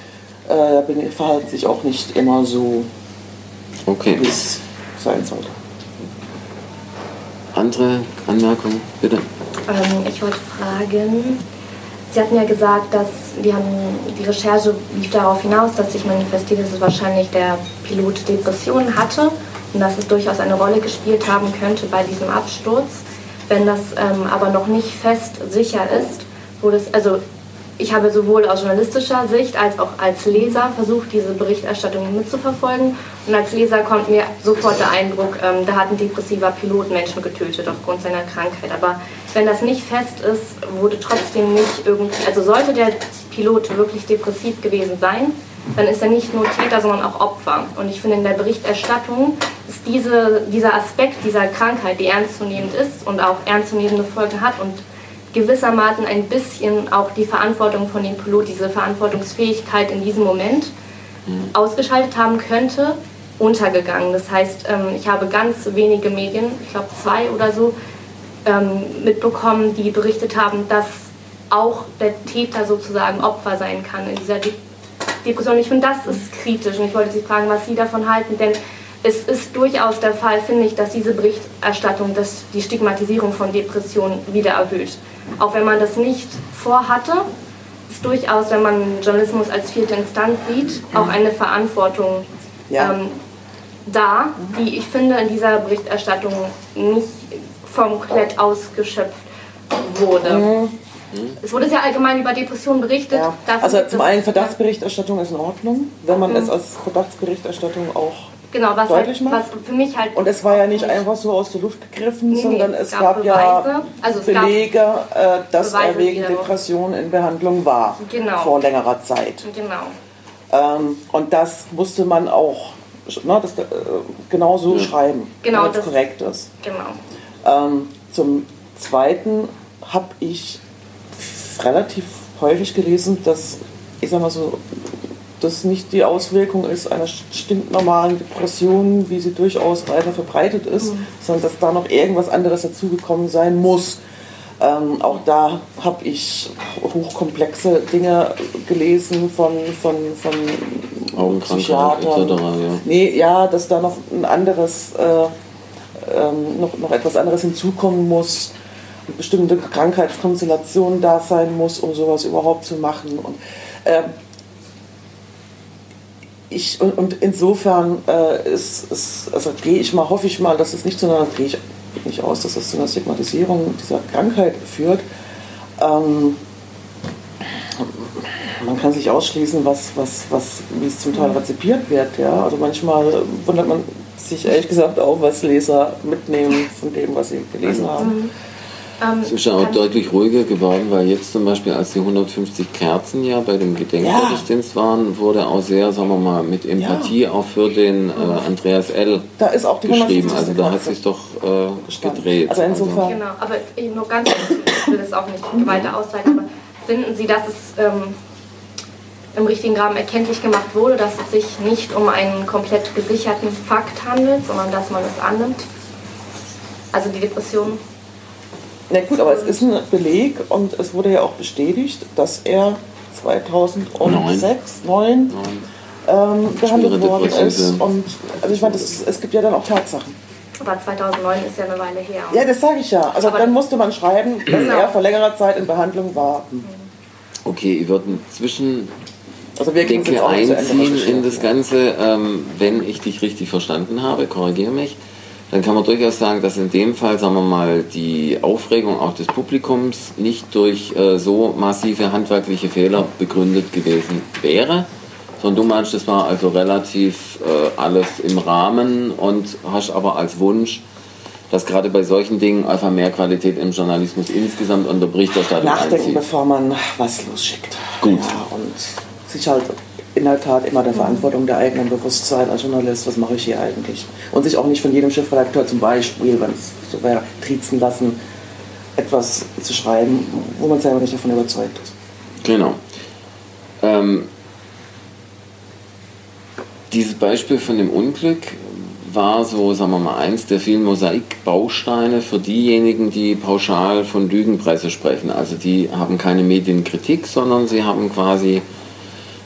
äh, verhalten sich auch nicht immer so, Okay. wie es sein sollte. Andere Anmerkungen, bitte? Ähm, ich wollte fragen, Sie hatten ja gesagt, dass wir haben, die Recherche lief darauf hinaus, dass sich manifestiert, dass es wahrscheinlich der Pilot Depressionen hatte und dass es durchaus eine Rolle gespielt haben könnte bei diesem Absturz. Wenn das ähm, aber noch nicht fest sicher ist, wurde es, also ich habe sowohl aus journalistischer Sicht als auch als Leser versucht, diese Berichterstattung mitzuverfolgen. Und als Leser kommt mir sofort der Eindruck, ähm, da hat ein depressiver Pilot Menschen getötet aufgrund seiner Krankheit. Aber wenn das nicht fest ist, wurde trotzdem nicht irgendwie, also sollte der Pilot wirklich depressiv gewesen sein, dann ist er nicht nur Täter, sondern auch Opfer. Und ich finde, in der Berichterstattung ist diese, dieser Aspekt dieser Krankheit, die ernstzunehmend ist und auch ernstzunehmende Folgen hat und gewissermaßen ein bisschen auch die Verantwortung von dem Pilot, diese Verantwortungsfähigkeit in diesem Moment ausgeschaltet haben könnte, untergegangen. Das heißt, ähm, ich habe ganz wenige Medien, ich glaube zwei oder so, ähm, mitbekommen, die berichtet haben, dass auch der Täter sozusagen Opfer sein kann in dieser De Depression. Ich finde, das ist kritisch und ich wollte Sie fragen, was Sie davon halten, denn es ist durchaus der Fall, finde ich, dass diese Berichterstattung das, die Stigmatisierung von Depressionen wieder erhöht. Auch wenn man das nicht vorhatte, ist durchaus, wenn man Journalismus als vierte Instanz sieht, auch eine Verantwortung Ja. ähm, da, die ich finde in dieser Berichterstattung nicht komplett ausgeschöpft wurde. Es wurde sehr allgemein über Depressionen berichtet. Ja. Also zum einen Verdachtsberichterstattung ist in Ordnung, wenn man Mhm. es als Verdachtsberichterstattung auch genau, was, deutlich halt, macht. was für mich halt und es war ja nicht einfach so aus der Luft gegriffen, Nee, nee, sondern es es gab gab, ja. Also es gab Belege, äh, dass er Beweise, wegen die darauf- Depression in Behandlung war Genau. vor längerer Zeit. Genau. Ähm, und das musste man auch ne, das, äh, genau so schreiben, Genau, damit es korrekt ist. Genau. Ähm, zum Zweiten habe ich relativ häufig gelesen, dass, ich sag mal so, das nicht die Auswirkung ist einer stinknormalen Depression, wie sie durchaus weiter verbreitet ist, sondern dass da noch irgendwas anderes dazugekommen sein muss. Ähm, auch da habe ich hochkomplexe Dinge gelesen von, von, von Augenkrankheit Psychiatern. etc., ja. Nee, ja, dass da noch ein anderes, äh, ähm, noch, noch etwas anderes hinzukommen muss, eine bestimmte Krankheitskonstellation da sein muss, um sowas überhaupt zu machen. Und, ähm, ich, und, und insofern äh, ist, ist, also gehe ich mal, hoffe ich mal, dass es nicht zu einer, gehe ich nicht aus, dass es zu einer Stigmatisierung dieser Krankheit führt. Ähm, man kann sich ausschließen, was, was, was, wie es zum Teil rezipiert wird. Ja? Also manchmal wundert man sich ehrlich gesagt auch, was Leser mitnehmen von dem, was sie gelesen haben. Ähm, Es ist ja auch deutlich ruhiger geworden, weil jetzt zum Beispiel, als die 150 Kerzen ja bei dem Gedenkgottesdienst waren, wurde auch sehr, sagen wir mal, mit Empathie auch für den äh, Andreas L. Da ist auch die geschrieben. 150. Also da hat sich doch äh, gedreht. Also insofern. Genau, aber eben nur ganz kurz, ich will das auch nicht weiter ausweiten, aber finden Sie, dass es ähm, im richtigen Rahmen erkenntlich gemacht wurde, dass es sich nicht um einen komplett gesicherten Fakt handelt, sondern dass man es annimmt? Also die Depression. Na gut, aber es ist ein Beleg und es wurde ja auch bestätigt, dass er 2006, 2009 ähm, worden ist. Und also ich meine, das es gibt ja dann auch Tatsachen. Aber 2009 ist ja eine Weile her. Ja, das sage ich ja. Also Aber- dann musste man schreiben, dass Genau. er vor längerer Zeit in Behandlung war. Okay, ich würde zwischen Also wir Ende einziehen in das Ganze, ähm, wenn ich dich richtig verstanden habe, korrigiere mich, dann kann man durchaus sagen, dass in dem Fall, sagen wir mal, die Aufregung auch des Publikums nicht durch äh, so massive handwerkliche Fehler begründet gewesen wäre, sondern du meinst, das war also relativ äh, alles im Rahmen und hast aber als Wunsch, dass gerade bei solchen Dingen einfach mehr Qualität im Journalismus insgesamt und der Berichterstattung Nachdenken, einzieht. bevor man was losschickt. Gut. Ja, und sich halt in der Tat immer der Verantwortung der eigenen bewusst sein als Journalist, was mache ich hier eigentlich? Und sich auch nicht von jedem Chefredakteur zum Beispiel, wenn es so wäre, triezen lassen, etwas zu schreiben, wo man selber nicht davon überzeugt ist. Genau. Ähm, dieses Beispiel von dem Unglück war so, sagen wir mal, eins der vielen Mosaikbausteine für diejenigen, die pauschal von Lügenpresse sprechen. Also die haben keine Medienkritik, sondern sie haben quasi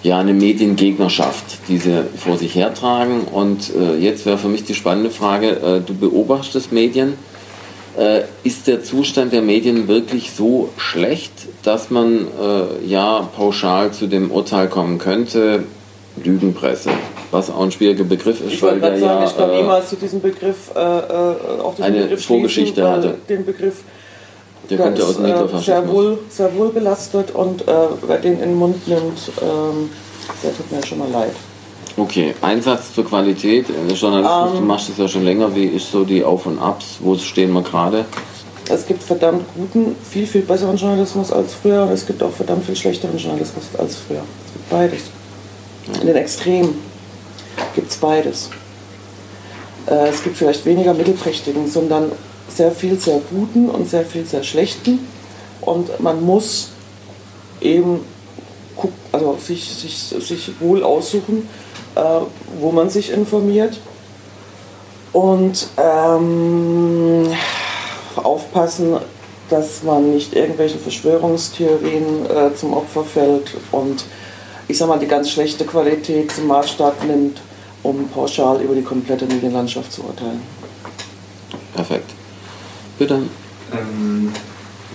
ja eine Mediengegnerschaft, die sie vor sich hertragen. Und äh, jetzt wäre für mich die spannende Frage, äh, du beobachtest Medien. Äh, ist der Zustand der Medien wirklich so schlecht, dass man äh, ja pauschal zu dem Urteil kommen könnte, Lügenpresse, was auch ein schwieriger Begriff ist, Ich wollte weil der sagen, ja ich kann äh, niemals zu diesem Begriff, äh, äh, auf diesen eine Begriff Vorgeschichte hatte. Den Begriff der kommt ja aus dem äh, sehr, wohl, sehr wohl belastet und äh, wer den in den Mund nimmt, ähm, der tut mir schon mal leid. Okay, Einsatz zur Qualität. Äh, Journalismus, Ähm. du machst das ja schon länger. Wie ist so die Auf und Abs? Wo stehen wir gerade? Es gibt verdammt guten, viel, viel besseren Journalismus als früher und es gibt auch verdammt viel schlechteren Journalismus als früher. Es gibt beides. In den Extremen gibt es beides. Äh, es gibt vielleicht weniger mittelprächtigen, sondern sehr viel sehr guten und sehr viel sehr schlechten. Und man muss eben also sich, sich, sich wohl aussuchen, äh, wo man sich informiert. Und ähm, aufpassen, dass man nicht irgendwelchen Verschwörungstheorien äh, zum Opfer fällt und ich sag mal die ganz schlechte Qualität zum Maßstab nimmt, um pauschal über die komplette Medienlandschaft zu urteilen. Perfekt. Bitte. Ähm,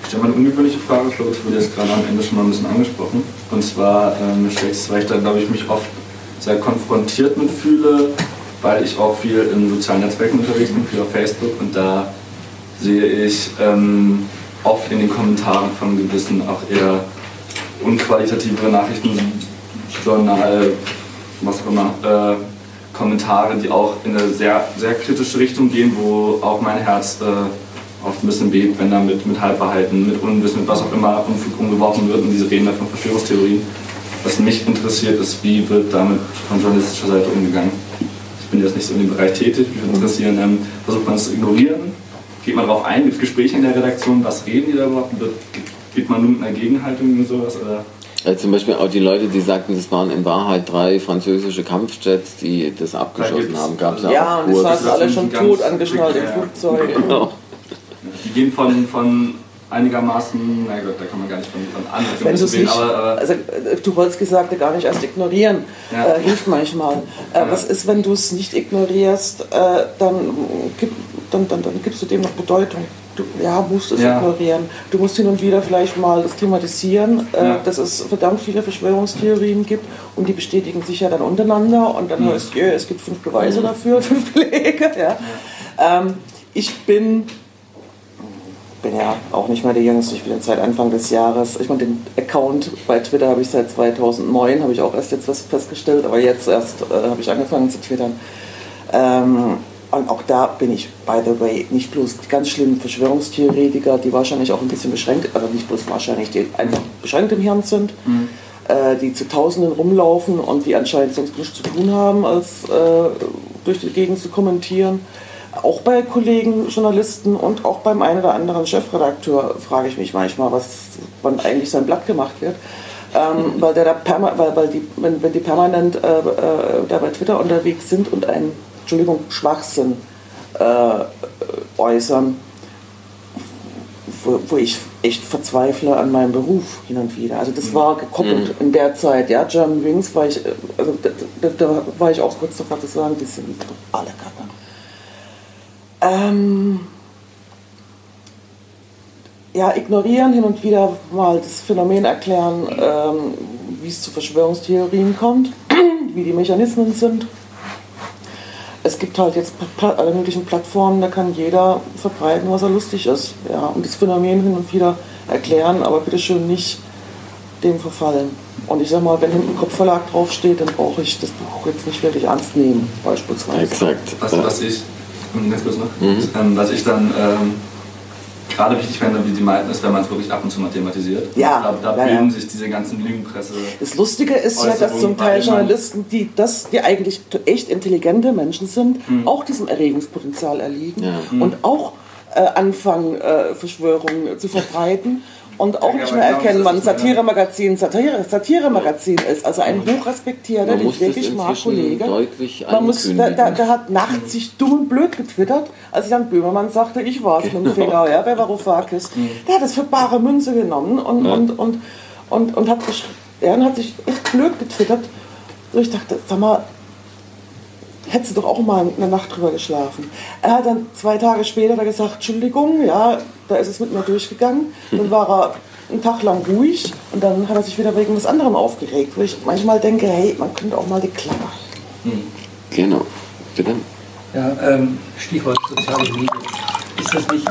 ich stelle mal eine ungewöhnliche Frage, ich glaube, das wurde jetzt gerade am Ende schon mal ein bisschen angesprochen. Und zwar ähm, es, weil ich da, glaube ich, mich oft sehr konfrontiert mit fühle, weil ich auch viel in sozialen Netzwerken unterwegs bin, viel auf Facebook und da sehe ich ähm, oft in den Kommentaren von gewissen auch eher unqualitativere Nachrichten, Journal, was auch immer, äh, Kommentare, die auch in eine sehr, sehr kritische Richtung gehen, wo auch mein Herz äh, oft ein bisschen bebt, wenn da mit, mit Halbwahrheiten, mit Unwissen, mit was auch immer umgeworfen wird und diese reden da von Verschwörungstheorien. Was mich interessiert ist, wie wird damit von journalistischer Seite umgegangen. Ich bin jetzt nicht so in dem Bereich tätig, mich würde interessieren, ähm, versucht man es zu ignorieren? Geht man darauf ein, mit Gesprächen in der Redaktion, was reden die da überhaupt? Wird- Geht man nur mit einer Gegenhaltung und sowas? Oder? Äh, zum Beispiel auch die Leute, die sagten, das waren in Wahrheit drei französische Kampfjets, die das abgeschossen gibt's- haben. Gab es ja, Ja, auch und Kurz. saßen alle schon tot angeschnallt im ja. Flugzeug. Genau. Die gehen von, von einigermaßen, na gut, da kann man gar nicht von, von anderen Wenn reden, nicht, aber, aber also äh, Tucholsky sagte gar nicht erst ignorieren, Ja. äh, hilft manchmal. Äh, Ja. Was ist, wenn du es nicht ignorierst, äh, dann, gib, dann, dann, dann gibst du dem noch Bedeutung. Du ja, musst es Ja. ignorieren. Du musst hin und wieder vielleicht mal das thematisieren, äh, dass es verdammt viele Verschwörungstheorien gibt und die bestätigen sich ja dann untereinander und dann Mhm. heißt, jö, es gibt fünf Beweise dafür, fünf Belege. Ja. Ähm, ich bin bin ja auch nicht mehr der Jüngste, ich bin jetzt seit Anfang des Jahres. Ich meine, den Account bei Twitter habe ich seit 2009, habe ich auch erst jetzt was festgestellt, aber jetzt erst äh, habe ich angefangen zu twittern. Ähm, und auch da bin ich, by the way, nicht bloß die ganz schlimmen Verschwörungstheoretiker, die wahrscheinlich auch ein bisschen beschränkt, also nicht bloß wahrscheinlich, die einfach beschränkt im Hirn sind, mhm. äh, die zu Tausenden rumlaufen und die anscheinend sonst nichts zu tun haben, als äh, durch die Gegend zu kommentieren. Auch bei Kollegen, Journalisten und auch beim einen oder anderen Chefredakteur frage ich mich manchmal, was, wann eigentlich sein Blatt gemacht wird. Ähm, mhm. weil, der da weil, weil die, wenn, wenn die permanent äh, äh, da bei Twitter unterwegs sind und einen Entschuldigung, Schwachsinn äh, äußern, wo, wo, ich echt verzweifle an meinem Beruf hin und wieder. Also das war gekoppelt mhm. in der Zeit. Ja, German Wings war ich, also da, da, da war ich auch kurz davor zu sagen, die sind alle Kacke. Ähm, ja, ignorieren, hin und wieder mal das Phänomen erklären, ähm, wie es zu Verschwörungstheorien kommt, wie die Mechanismen sind es gibt halt jetzt alle möglichen Plattformen, da kann jeder verbreiten, was er lustig ist. Ja, und das Phänomen hin und wieder erklären, aber bitte schön nicht dem verfallen. Und ich sag mal, wenn hinten Kopfverlag draufsteht, dann brauche ich das Buch jetzt nicht wirklich ernst nehmen, beispielsweise. Exakt. Was, was ich, ganz kurz noch, mhm. ähm, was ich dann ähm, gerade wichtig fände, wie die meinten, ist, wenn man es wirklich ab und zu mal thematisiert. Ja. Da, da ja, bilden ja. sich diese ganzen Lügenpresse. Das Lustige ist ja, dass zum Teil Journalisten, die das, die eigentlich echt intelligente Menschen sind, mhm. auch diesem Erregungspotenzial erliegen ja. und auch äh, anfangen, äh, Verschwörungen zu verbreiten und auch nicht mehr erkennen, wann Satiremagazin Satire, Satiremagazin ist. Also ein hochrespektierter, den ich wirklich mag, Kollege. Man muss, der, der, der, hat nachts sich dumm und blöd getwittert, als ich dann Böhmermann sagte, ich war es genau. mit dem Finger, ja, bei Varoufakis. Mhm. Der hat das für bare Münze genommen und, ja. und, und, und, und, hat, ja, und hat sich echt blöd getwittert. Und ich dachte, sag mal, hättest du doch auch mal eine Nacht drüber geschlafen. Er hat dann zwei Tage später gesagt, Entschuldigung, ja, da ist es mit mir durchgegangen. Dann war er einen Tag lang ruhig und dann hat er sich wieder wegen was anderem aufgeregt, wo ich manchmal denke, hey, man könnte auch mal die Klappe. Hm. Genau, bitte. Ja, ähm, Stichwort soziale Medien. Ist das nicht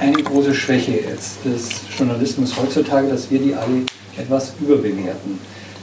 eine große Schwäche jetzt des Journalismus heutzutage, dass wir die alle etwas überbewerten?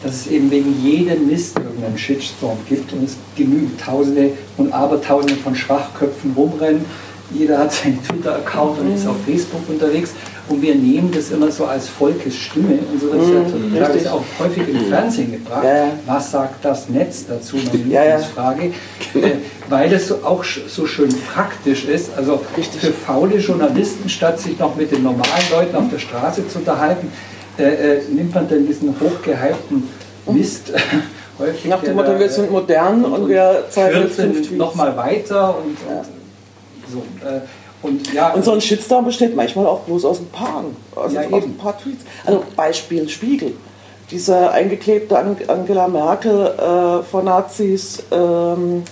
Dass es eben wegen jedem Mist irgendeinen Shitstorm gibt und es genügend Tausende und Abertausende von Schwachköpfen rumrennen. Jeder hat seinen Twitter-Account und ist auf Facebook unterwegs und wir nehmen das immer so als Volkes Stimme und so. Das mhm, ja ist auch häufig im Fernsehen gebracht. Ja. Was sagt das Netz dazu? Meine Lieblingsfrage. Ja, äh, weil das so auch so schön praktisch ist. Also Richtig. für faule Journalisten, statt sich noch mit den normalen Leuten auf der Straße zu unterhalten, äh, äh, nimmt man denn diesen hochgehypten Mist häufig. Nach dem Motto, wir sind modern und, und wir zeigen jetzt fünf nochmal weiter und, ja. und so. Äh, und, ja, und so ein Shitstorm besteht manchmal auch bloß aus ein paar, also ja, aus ein paar Tweets. Also Beispiel Spiegel. Diese eingeklebte Angela Merkel äh, vor Nazis, ähm,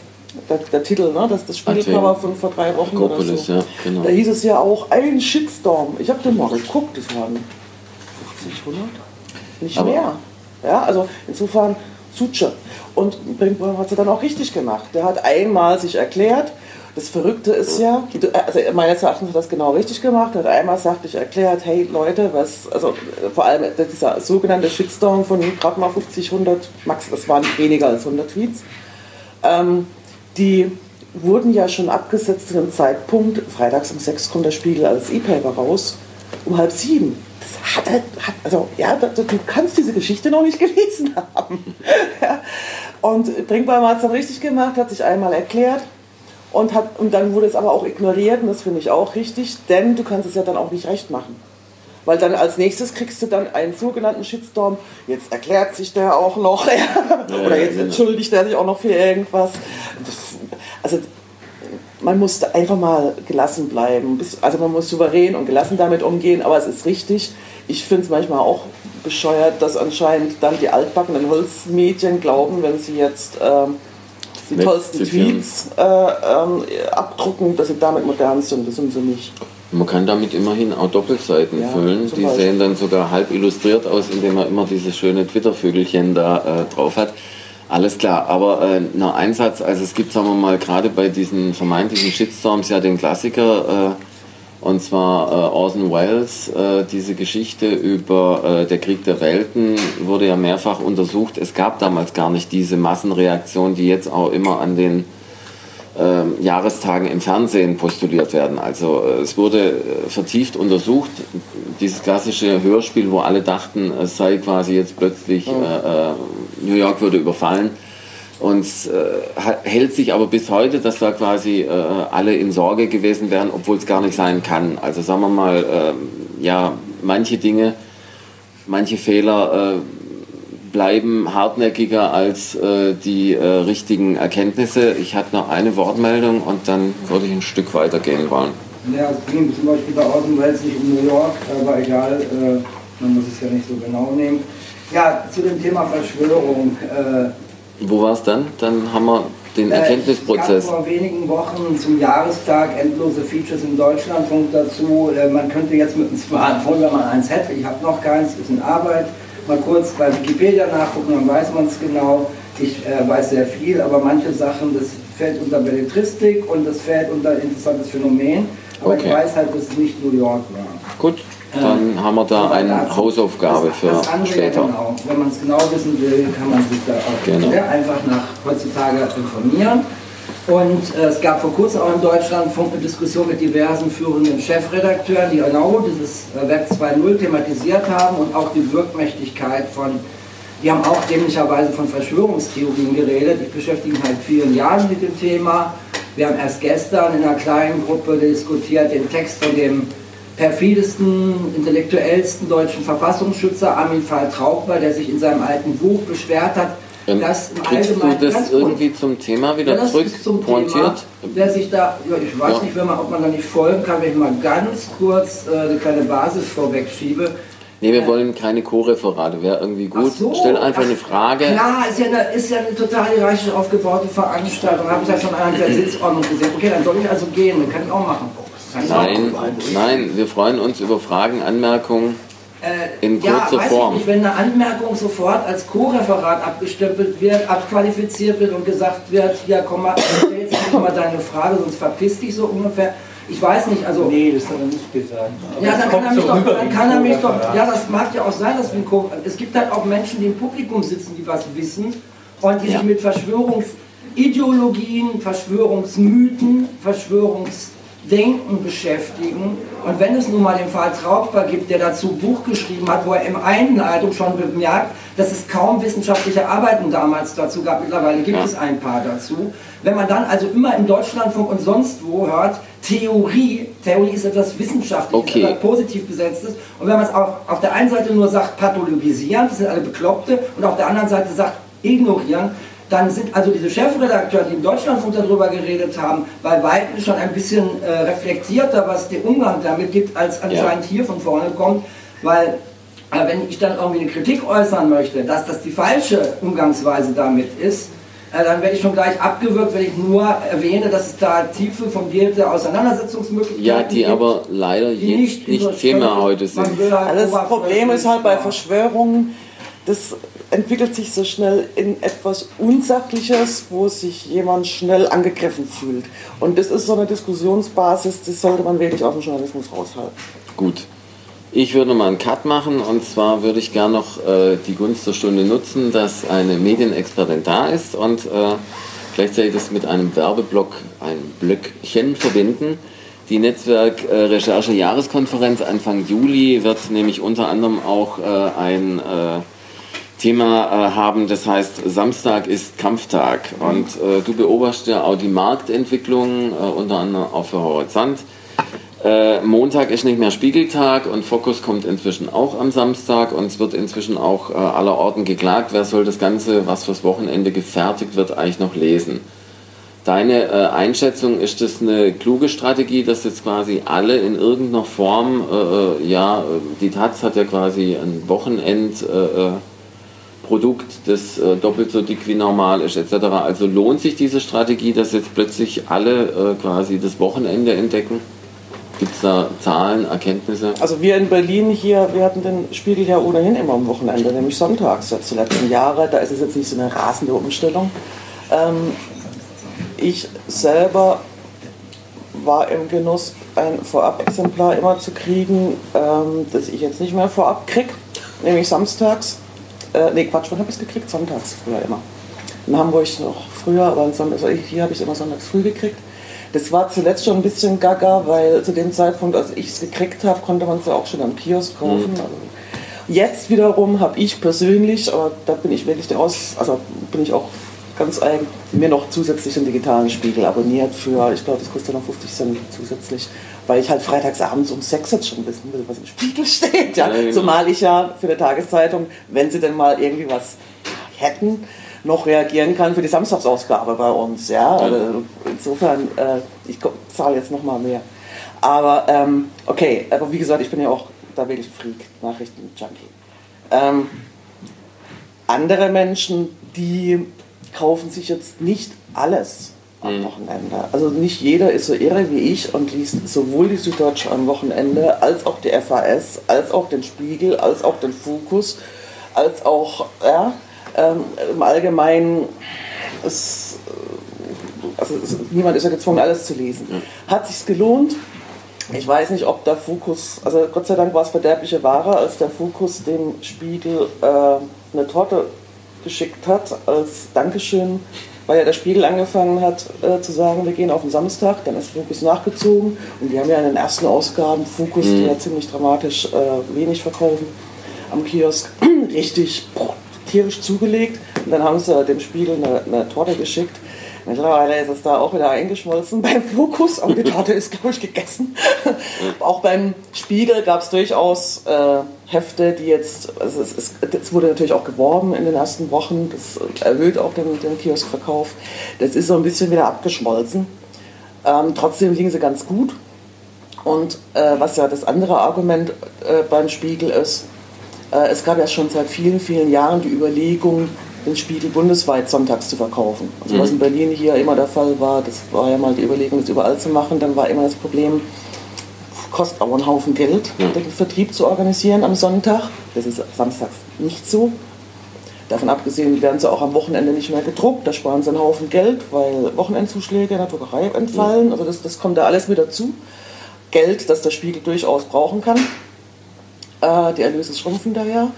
der, der, Titel, ne? das, das Spiegelcover von vor drei Wochen Kopolis, oder so. Ja, genau. Da hieß es ja auch ein Shitstorm. Ich habe den mal geguckt, das waren 50, 100? Nicht Aber mehr. Ja, also insofern Suche. Und Brinkmann hat es dann auch richtig gemacht. Der hat einmal sich erklärt, das Verrückte ist ja, also meines Erachtens hat das genau richtig gemacht, hat einmal sachlich erklärt, hey Leute, was, also vor allem dieser sogenannte Shitstorm von gerade mal 50, 100, max, das waren weniger als 100 Tweets, ähm, die wurden ja schon abgesetzt zu einem Zeitpunkt, freitags um 6 kommt der Spiegel als E-Paper raus, um halb sieben das hat halt, hat, also ja, du kannst diese Geschichte noch nicht gelesen haben. ja. Und Brinkbaum hat es dann richtig gemacht, hat sich einmal erklärt und, hat, und dann wurde es aber auch ignoriert und das finde ich auch richtig, denn du kannst es ja dann auch nicht recht machen. Weil dann als nächstes kriegst du dann einen sogenannten Shitstorm. Jetzt erklärt sich der auch noch. Oder jetzt entschuldigt er sich auch noch für irgendwas. Also man muss einfach mal gelassen bleiben. Also man muss souverän und gelassen damit umgehen, aber es ist richtig. Ich finde es manchmal auch bescheuert, dass anscheinend dann die altbackenen Holzmedien glauben, wenn sie jetzt ähm, die tollsten Tweets äh, ähm, abdrucken, dass sie damit modern sind. Das sind sie nicht. Man kann damit immerhin auch Doppelseiten ja, füllen. Die Beispiel. sehen dann sogar halb illustriert aus, indem man immer dieses schöne Twitter-Vögelchen da äh, drauf hat. Alles klar, aber äh, noch ein Satz, also es gibt, sagen wir mal, gerade bei diesen vermeintlichen Shitstorms ja den Klassiker, äh, und zwar äh, Orson Welles, äh, diese Geschichte über äh, der Krieg der Welten wurde ja mehrfach untersucht. Es gab damals gar nicht diese Massenreaktion, die jetzt auch immer an den ähm, Jahrestagen im Fernsehen postuliert werden. Also äh, es wurde äh, vertieft untersucht, dieses klassische Hörspiel, wo alle dachten, es sei quasi jetzt plötzlich äh, äh, New York würde überfallen. Und äh, hält sich aber bis heute, dass da quasi äh, alle in Sorge gewesen wären, obwohl es gar nicht sein kann. Also sagen wir mal, ja, manche Dinge, manche Fehler bleiben hartnäckiger als äh, die äh, richtigen Erkenntnisse. Ich hatte noch eine Wortmeldung und dann würde ich ein Stück weiter gehen wollen. Ja, es ging zum Beispiel bei Welles nicht um New York, aber egal, äh, man muss es ja nicht so genau nehmen. Ja, zu dem Thema Verschwörung. Äh, Wo war es dann? Dann haben wir den äh, Erkenntnisprozess. Es gab vor wenigen Wochen zum Jahrestag endlose Features im Deutschlandfunk dazu. Äh, man könnte jetzt mit einem Smartphone, wenn man eins hätte, ich habe noch keins, ist in Arbeit, mal kurz bei Wikipedia nachgucken, dann weiß man es genau. Ich äh, weiß sehr viel, aber manche Sachen, das fällt unter Belletristik und das fällt unter interessantes Phänomen. Aber okay. ich weiß halt, dass es nicht New York war. Gut, dann äh, haben wir da eine Hausaufgabe das, für das andere, später. Genau. Wenn man es genau wissen will, kann man sich da auch genau. einfach nach heutzutage informieren. Und äh, es gab vor kurzem auch in Deutschland eine Diskussion mit diversen führenden Chefredakteuren, die genau dieses äh, Web 2.0 thematisiert haben und auch die Wirkmächtigkeit von, die haben auch dämlicherweise von Verschwörungstheorien geredet. Ich beschäftige mich seit vielen Jahren mit dem Thema. Wir haben erst gestern in einer kleinen Gruppe diskutiert den Text von dem perfidesten, intellektuellsten deutschen Verfassungsschützer Armin Fall Traubner, der sich in seinem alten Buch beschwert hat, ähm, das kriegst du das irgendwie zum Thema wieder ja, zurück pointiert? Thema, der sich da, ja, ich weiß ja. nicht, wenn man, ob man da nicht folgen kann, wenn ich mal ganz kurz äh, eine kleine Basis vorweg schiebe. Nee, wir äh, wollen keine Co-Referate, wäre irgendwie gut. So, Stell einfach ach, eine Frage. Ja, ist ja eine, ist ja eine total hierarchisch aufgebaute Veranstaltung. Habe ich ja schon an der Sitzordnung gesehen. Okay, dann soll ich also gehen, dann kann ich auch machen. Nein, nein, wir freuen uns über Fragen, Anmerkungen. Äh, in kurzer ja, Form. Nicht, wenn eine Anmerkung sofort als Co-Referat abgestempelt wird, abqualifiziert wird und gesagt wird, ja komm mal, stell jetzt mal deine Frage, sonst verpiss dich so ungefähr. Ich weiß nicht, also. Nee, das hat er nicht gesagt. Aber ja, dann kann, er mich, doch, dann kann er mich doch. Ja, das mag ja auch sein, dass wir Es gibt halt auch Menschen, die im Publikum sitzen, die was wissen und die ja. sich mit Verschwörungsideologien, Verschwörungsmythen, Verschwörungs Denken beschäftigen. Und wenn es nun mal den Fall Traubler gibt, der dazu ein Buch geschrieben hat, wo er im Einleitung schon bemerkt, dass es kaum wissenschaftliche Arbeiten damals dazu gab, mittlerweile gibt ja. es ein paar dazu. Wenn man dann also immer im Deutschlandfunk und sonst wo hört, Theorie, Theorie ist etwas Wissenschaftliches, okay. etwas positiv besetztes. Und wenn man es auf, auf der einen Seite nur sagt, pathologisieren, das sind alle Bekloppte, und auf der anderen Seite sagt, ignorieren, dann sind also diese Chefredakteure, die im Deutschlandfunk darüber geredet haben, bei Weitem schon ein bisschen äh, reflektierter, was der Umgang damit gibt, als anscheinend ja. hier von vorne kommt, weil äh, wenn ich dann irgendwie eine Kritik äußern möchte, dass das die falsche Umgangsweise damit ist, äh, dann werde ich schon gleich abgewürgt, wenn ich nur erwähne, dass es da tiefe fundierte Auseinandersetzungsmöglichkeiten gibt. Ja, die gibt, aber leider die jetzt nicht, nicht Thema heute sind. Halt also das Problem ist halt bei Verschwörungen, das entwickelt sich so schnell in etwas Unsachliches, wo sich jemand schnell angegriffen fühlt. Und das ist so eine Diskussionsbasis, das sollte man wirklich aus dem Journalismus raushalten. Gut. Ich würde mal einen Cut machen und zwar würde ich gerne noch äh, die Gunst der Stunde nutzen, dass eine Medienexpertin da ist und äh, gleichzeitig das mit einem Werbeblock, ein Blöckchen verbinden. Die Netzwerk-Recherche-Jahreskonferenz Anfang Juli wird nämlich unter anderem auch äh, ein äh, Thema äh, haben, das heißt, Samstag ist Kampftag und äh, du beobachtest ja auch die Marktentwicklung, äh, unter anderem auch für Horizont. Äh, Montag ist nicht mehr Spiegeltag und Fokus kommt inzwischen auch am Samstag und es wird inzwischen auch äh, aller Orten geklagt, wer soll das Ganze, was fürs Wochenende gefertigt wird, eigentlich noch lesen. Deine äh, Einschätzung, ist das eine kluge Strategie, dass jetzt quasi alle in irgendeiner Form, ja, die Taz hat ja quasi ein Wochenend Produkt, das äh, doppelt so dick wie normal ist, etc. Also lohnt sich diese Strategie, dass jetzt plötzlich alle äh, quasi das Wochenende entdecken? Gibt es da Zahlen, Erkenntnisse? Also wir in Berlin hier, wir hatten den Spiegel ja ohnehin immer am Wochenende, nämlich sonntags jetzt die letzten Jahre. Da ist es jetzt nicht so eine rasende Umstellung. Ähm, ich selber war im Genuss, ein Vorab-Exemplar immer zu kriegen, ähm, das ich jetzt nicht mehr vorab kriege, nämlich samstags äh, nee, Quatsch, wann habe ich es gekriegt? Sonntags früher immer. In Hamburg noch früher, aber also hier habe ich es immer sonntags früh gekriegt. Das war zuletzt schon ein bisschen gaga, weil zu dem Zeitpunkt, als ich es gekriegt habe, konnte man es ja auch schon am Kiosk kaufen. Mhm. Also jetzt wiederum habe ich persönlich, aber da bin ich wirklich aus, also bin ich auch ganz eigen, mir noch zusätzlich einen digitalen Spiegel abonniert für, ich glaube, das kostet noch 50 Cent zusätzlich, weil ich halt freitags abends um sechs jetzt schon wissen will, was im Spiegel steht. Ja. ja genau. Zumal ich ja für eine Tageszeitung, wenn sie denn mal irgendwie was hätten, noch reagieren kann für die Samstagsausgabe bei uns. Ja? Also insofern, äh, ich zahle jetzt noch mal mehr. Aber ähm, okay, aber wie gesagt, ich bin ja auch da wirklich ein Freak, Nachrichten-Junkie. Ähm, andere Menschen, die kaufen sich jetzt nicht alles am mhm. Wochenende. Also nicht jeder ist so irre wie ich und liest sowohl die Süddeutsche am Wochenende, als auch die FAS, als auch den Spiegel, als auch den Fokus, als auch ja, ähm, im Allgemeinen, es, also es, niemand ist ja gezwungen, alles zu lesen. Hat sich's gelohnt? Ich weiß nicht, ob der Fokus, also Gott sei Dank war es verderbliche Ware, als der Fokus dem Spiegel äh, eine Torte geschickt hat, als Dankeschön, weil ja der Spiegel angefangen hat äh, zu sagen, wir gehen auf den Samstag, dann ist Fokus nachgezogen und die haben ja in den ersten Ausgaben Fokus, mhm. die ja ziemlich dramatisch äh, wenig verkaufen, am Kiosk richtig tierisch zugelegt und dann haben sie dem Spiegel eine, eine Torte geschickt. Mittlerweile ist es da auch wieder eingeschmolzen beim Fokus, aber die Torte ist, glaube ich, gegessen. auch beim Spiegel gab es durchaus äh, Hefte, die jetzt, also es, es, es, wurde natürlich auch geworben in den ersten Wochen, das erhöht auch den, den Kioskverkauf. Das ist so ein bisschen wieder abgeschmolzen. Ähm, trotzdem liegen sie ganz gut. Und äh, was ja das andere Argument äh, beim Spiegel ist, äh, es gab ja schon seit vielen, vielen Jahren die Überlegung, den Spiegel bundesweit sonntags zu verkaufen. Also was in mhm. Berlin hier immer der Fall war, das war ja mal die Überlegung, das überall zu machen, dann war immer das Problem, kostet aber einen Haufen Geld, ja. den Vertrieb zu organisieren am Sonntag. Das ist samstags nicht so. Davon abgesehen werden sie auch am Wochenende nicht mehr gedruckt, da sparen sie einen Haufen Geld, weil Wochenendzuschläge in der Druckerei entfallen. Also das, das kommt da alles mit dazu. Geld, das der Spiegel durchaus brauchen kann. Äh, die Erlöse schrumpfen daher.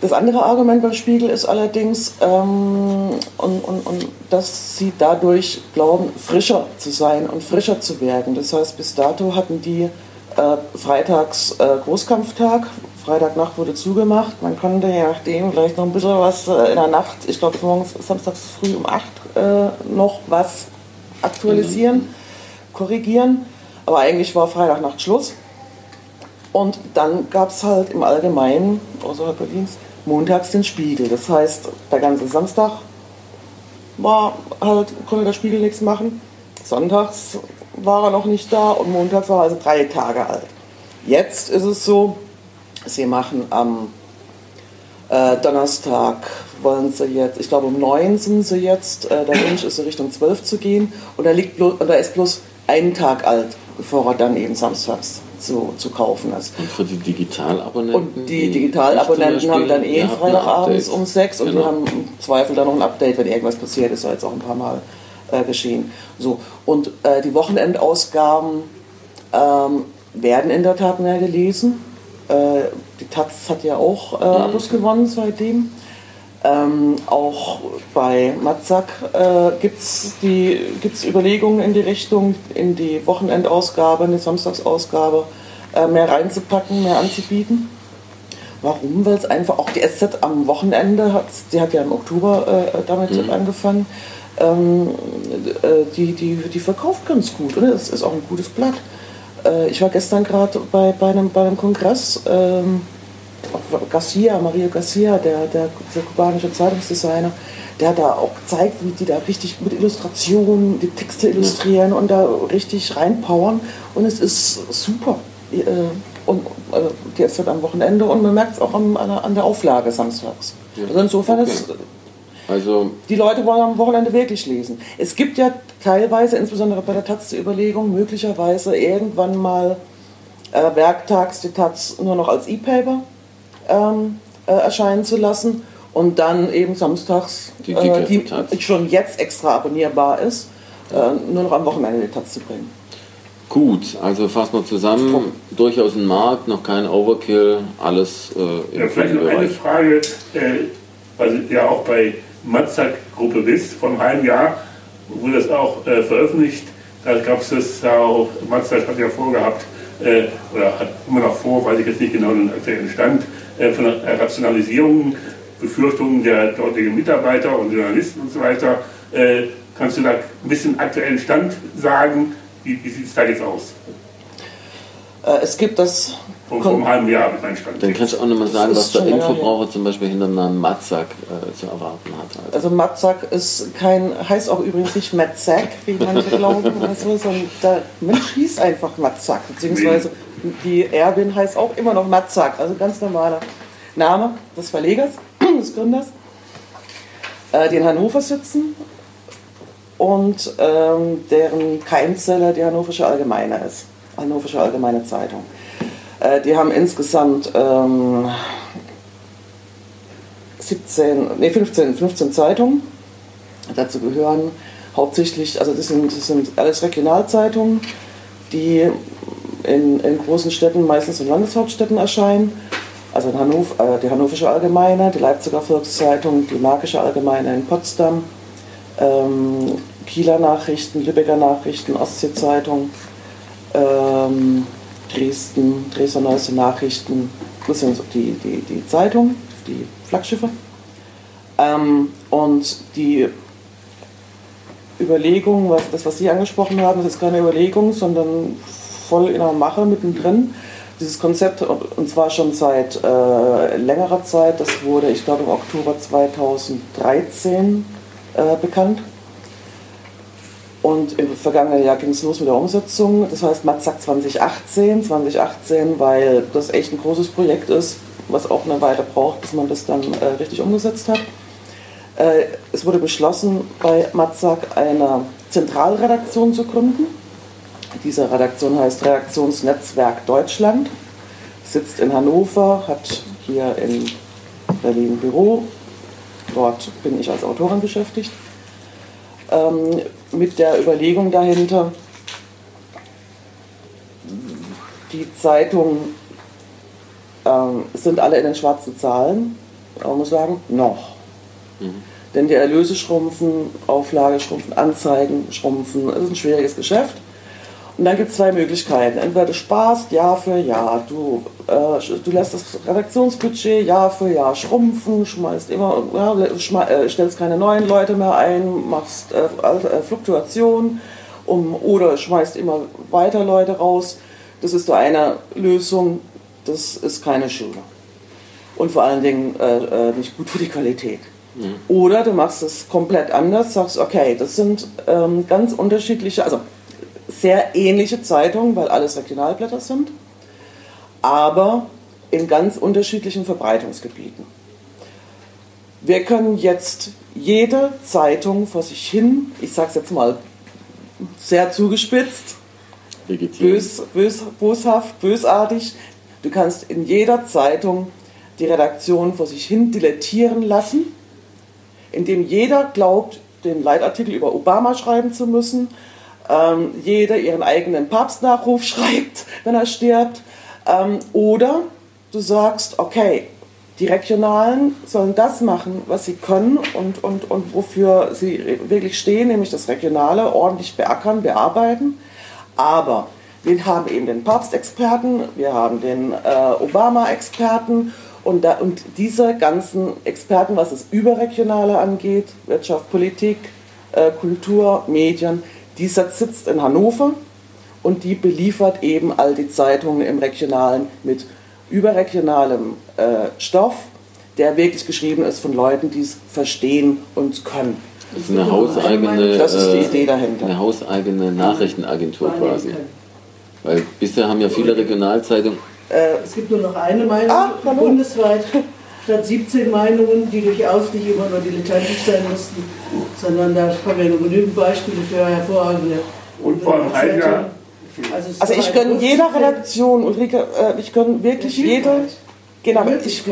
Das andere Argument beim Spiegel ist allerdings, ähm, und, und, und, dass sie dadurch glauben, frischer zu sein und frischer zu werden. Das heißt, bis dato hatten die äh, freitags äh, Großkampftag, Freitagnacht wurde zugemacht. Man konnte je nachdem vielleicht noch ein bisschen was äh, in der Nacht, ich glaube morgens, samstags früh um 8 äh, noch was aktualisieren, mhm. korrigieren. Aber eigentlich war Freitagnacht Schluss. Und dann gab es halt im Allgemeinen, außerhalb Berlins, montags den Spiegel. Das heißt, der ganze Samstag war halt, konnte der Spiegel nichts machen. Sonntags war er noch nicht da und montags war er also drei Tage alt. Jetzt ist es so, sie machen am äh, Donnerstag, wollen sie jetzt, ich glaube um neun sind sie jetzt, äh, der Wunsch ist so Richtung zwölf zu gehen und er, liegt und er ist bloß einen Tag alt, bevor er dann eben samstags zu, zu kaufen ist. Und für die Digitalabonnenten? Und die Digitalabonnenten haben dann eh Freitagabends um sechs und genau. die haben im Zweifel dann noch ein Update, wenn irgendwas passiert ist, ja jetzt auch ein paar Mal äh, geschehen. So. Und äh, die Wochenendausgaben ähm, werden in der Tat mehr gelesen. Äh, die Taz hat ja auch äh, mhm. Abos gewonnen seitdem. Ähm, auch bei Matzak äh, gibt es gibt's Überlegungen in die Richtung, in die Wochenendausgabe, in die Samstagsausgabe äh, mehr reinzupacken, mehr anzubieten. Warum? Weil es einfach auch die SZ am Wochenende hat, die hat ja im Oktober äh, damit mhm. angefangen, ähm, äh, die, die, die verkauft ganz gut. Oder? Das ist auch ein gutes Blatt. Äh, ich war gestern gerade bei, bei, einem, bei einem Kongress. Ähm, Garcia, Mario Garcia, der, der, der kubanische Zeitungsdesigner, der hat da auch gezeigt, wie die da richtig mit Illustrationen die Texte illustrieren und da richtig reinpowern. Und es ist super. Äh, und äh, die ist halt am Wochenende und man merkt es auch an, an der Auflage samstags. Also insofern okay. ist. Also die Leute wollen am Wochenende wirklich lesen. Es gibt ja teilweise, insbesondere bei der Taz, die Überlegung, möglicherweise irgendwann mal äh, werktags die Taz nur noch als E-Paper ähm, äh, erscheinen zu lassen und dann eben samstags, die, äh, die schon jetzt extra abonnierbar ist, äh, nur noch am Wochenende die Taz zu bringen. Gut, also fassen wir zusammen, Strom. durchaus ein Markt, noch kein Overkill, alles äh, im ja, Vielleicht noch eine Frage, äh, weil ja auch bei Matzak-Gruppe bist, vor einem halben Jahr wurde das auch äh, veröffentlicht. Da gab es das auch, Matzak hat ja vorgehabt, äh, oder hat immer noch vor, weiß ich jetzt nicht genau den aktuellen Stand, äh, von der Rationalisierung, Befürchtungen der dortigen Mitarbeiter und Journalisten und so weiter. Äh, kannst du da ein bisschen aktuellen Stand sagen? Wie, wie sieht es da jetzt aus? Äh, es gibt das. Vor, vor einem halben Jahr habe ich meinen Stand. Dann kannst du auch nochmal sagen, was der Infobraucher zum Beispiel hinter dem Namen Matzak äh, zu erwarten hat. Also, Also Matzak ist kein, heißt auch übrigens nicht Matzak, wie manche glauben oder so, sondern der Mensch hieß einfach Matzak, beziehungsweise die Erbin heißt auch immer noch Matzak, also ganz normaler Name des Verlegers, des Gründers, äh, die in Hannover sitzen und ähm, deren Keimzelle die Hannoversche Allgemeine ist, Hannoversche Allgemeine Zeitung. Äh, die haben insgesamt ähm, 17, nee, 15, 15 Zeitungen. Dazu gehören hauptsächlich, also das sind, das sind alles Regionalzeitungen, die in, in großen Städten, meistens in Landeshauptstädten erscheinen. Also in Hannover, äh, die Hannoversche Allgemeine, die Leipziger Volkszeitung, die Märkische Allgemeine in Potsdam, ähm, Kieler Nachrichten, Lübecker Nachrichten, Ostsee-Zeitung, ähm, Dresden, Dresdner Neueste Nachrichten, das die, die, die Zeitungen, die Flaggschiffe. Ähm, und die Überlegung, was, das, was Sie angesprochen haben, das ist keine Überlegung, sondern voll in der Mache mittendrin. Dieses Konzept, und zwar schon seit äh, längerer Zeit, das wurde, ich glaube, im Oktober 2013 äh, bekannt. Und im vergangenen Jahr ging es los mit der Umsetzung. Das heißt Matzak 2018, 2018, weil das echt ein großes Projekt ist, was auch eine Weile braucht, bis man das dann äh, richtig umgesetzt hat. Äh, es wurde beschlossen, bei Matzak eine Zentralredaktion zu gründen. Diese Redaktion heißt Redaktionsnetzwerk Deutschland, sitzt in Hannover, hat hier in Berlin Büro. Dort bin ich als Autorin beschäftigt. Ähm, mit der Überlegung dahinter, die Zeitungen ähm, sind alle in den schwarzen Zahlen, aber man muss sagen, noch. Denn die Erlöse schrumpfen, Auflage schrumpfen, Anzeigen schrumpfen. Es ist ein schwieriges Geschäft. Und dann gibt es zwei Möglichkeiten. Entweder du sparst Jahr für Jahr, du, äh, du lässt das Redaktionsbudget Jahr für Jahr schrumpfen, schmeißt immer, ja, schme äh, stellst keine neuen Leute mehr ein, machst äh, äh, Fluktuation um, oder schmeißt immer weiter Leute raus. Das ist so eine Lösung, das ist keine Schule. Und vor allen Dingen äh, äh, nicht gut für die Qualität. Oder du machst es komplett anders, sagst, okay, das sind ähm, ganz unterschiedliche, also sehr ähnliche Zeitungen, weil alles Regionalblätter sind, aber in ganz unterschiedlichen Verbreitungsgebieten. Wir können jetzt jede Zeitung vor sich hin, ich sage es jetzt mal sehr zugespitzt, bös, bös, boshaft, bösartig, du kannst in jeder Zeitung die Redaktion vor sich hin dilettieren lassen, indem jeder glaubt, den Leitartikel über Obama schreiben zu müssen, ähm, jeder ihren eigenen Papstnachruf schreibt, wenn er stirbt. Ähm, oder du sagst, okay, die Regionalen sollen das machen, was sie können und, und, und wofür sie wirklich stehen, nämlich das Regionale ordentlich beackern, bearbeiten. Aber wir haben eben den Papstexperten, wir haben den äh, Obama-Experten und, da, und diese ganzen Experten, was das Überregionale angeht, Wirtschaft, Politik, äh, Kultur, Medien, dieser sitzt in Hannover und die beliefert eben all die Zeitungen im Regionalen mit überregionalem äh, Stoff, der wirklich geschrieben ist von Leuten, die es verstehen und können. Das ist eine hauseigene, Das ist die äh, Idee dahinter. eine hauseigene Nachrichtenagentur quasi. Weil bisher haben ja viele Regionalzeitungen, Äh, Es gibt nur noch eine Meinung Ah, bundesweit, statt 17 Meinungen, die durchaus nicht immer nur dilettantisch sein mussten, sondern da haben wir nur genügend Beispiele für hervorragende. Und vor halben Jahr, Also, also ich gönne jeder Redaktion, Ulrike, äh, ich gönne wirklich der jede, Vielfalt. genau, ich,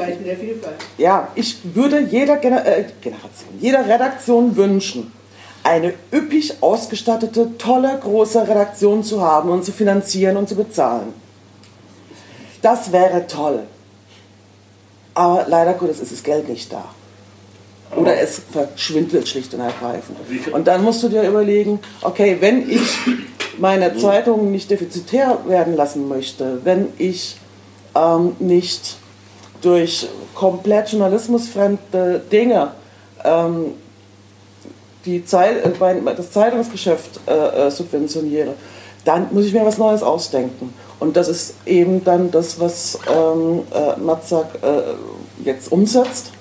ja, ich würde jeder Gener äh, Generation, jeder Redaktion wünschen, eine üppig ausgestattete, tolle, große Redaktion zu haben und zu finanzieren und zu bezahlen. Das wäre toll. Aber leider Gottes ist das Geld nicht da. Oder es verschwindet schlicht und ergreifend. Und dann musst du dir überlegen, okay, wenn ich meine Zeitung nicht defizitär werden lassen möchte, wenn ich ähm, nicht durch komplett journalismusfremde Dinge ähm, die Zeit, äh, das Zeitungsgeschäft äh, äh, subventioniere, dann muss ich mir was Neues ausdenken. Und das ist eben dann das, was ähm, äh, Matzak äh, jetzt umsetzt,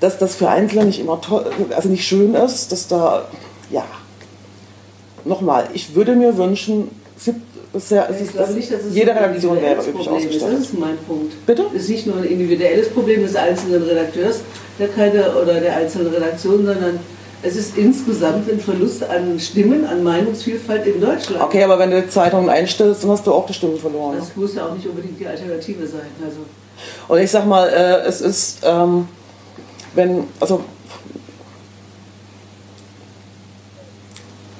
dass das für Einzelne nicht immer toll, also nicht schön ist, dass da, ja, nochmal, ich würde mir wünschen, das ja, ich glaube nicht, dass es jede Redaktion wäre üblich ausgestattet. Das ist mein Punkt. Bitte? Es ist nicht nur ein individuelles Problem des einzelnen Redakteurs der keine, oder der einzelnen Redaktion, sondern es ist insgesamt ein Verlust an Stimmen, an Meinungsvielfalt in Deutschland. Okay, aber wenn du die Zeitung einstellst, dann hast du auch die Stimmen verloren. Das ne? muss ja auch nicht unbedingt die Alternative sein. Also. Und ich sag mal, äh, es ist, ähm, wenn, also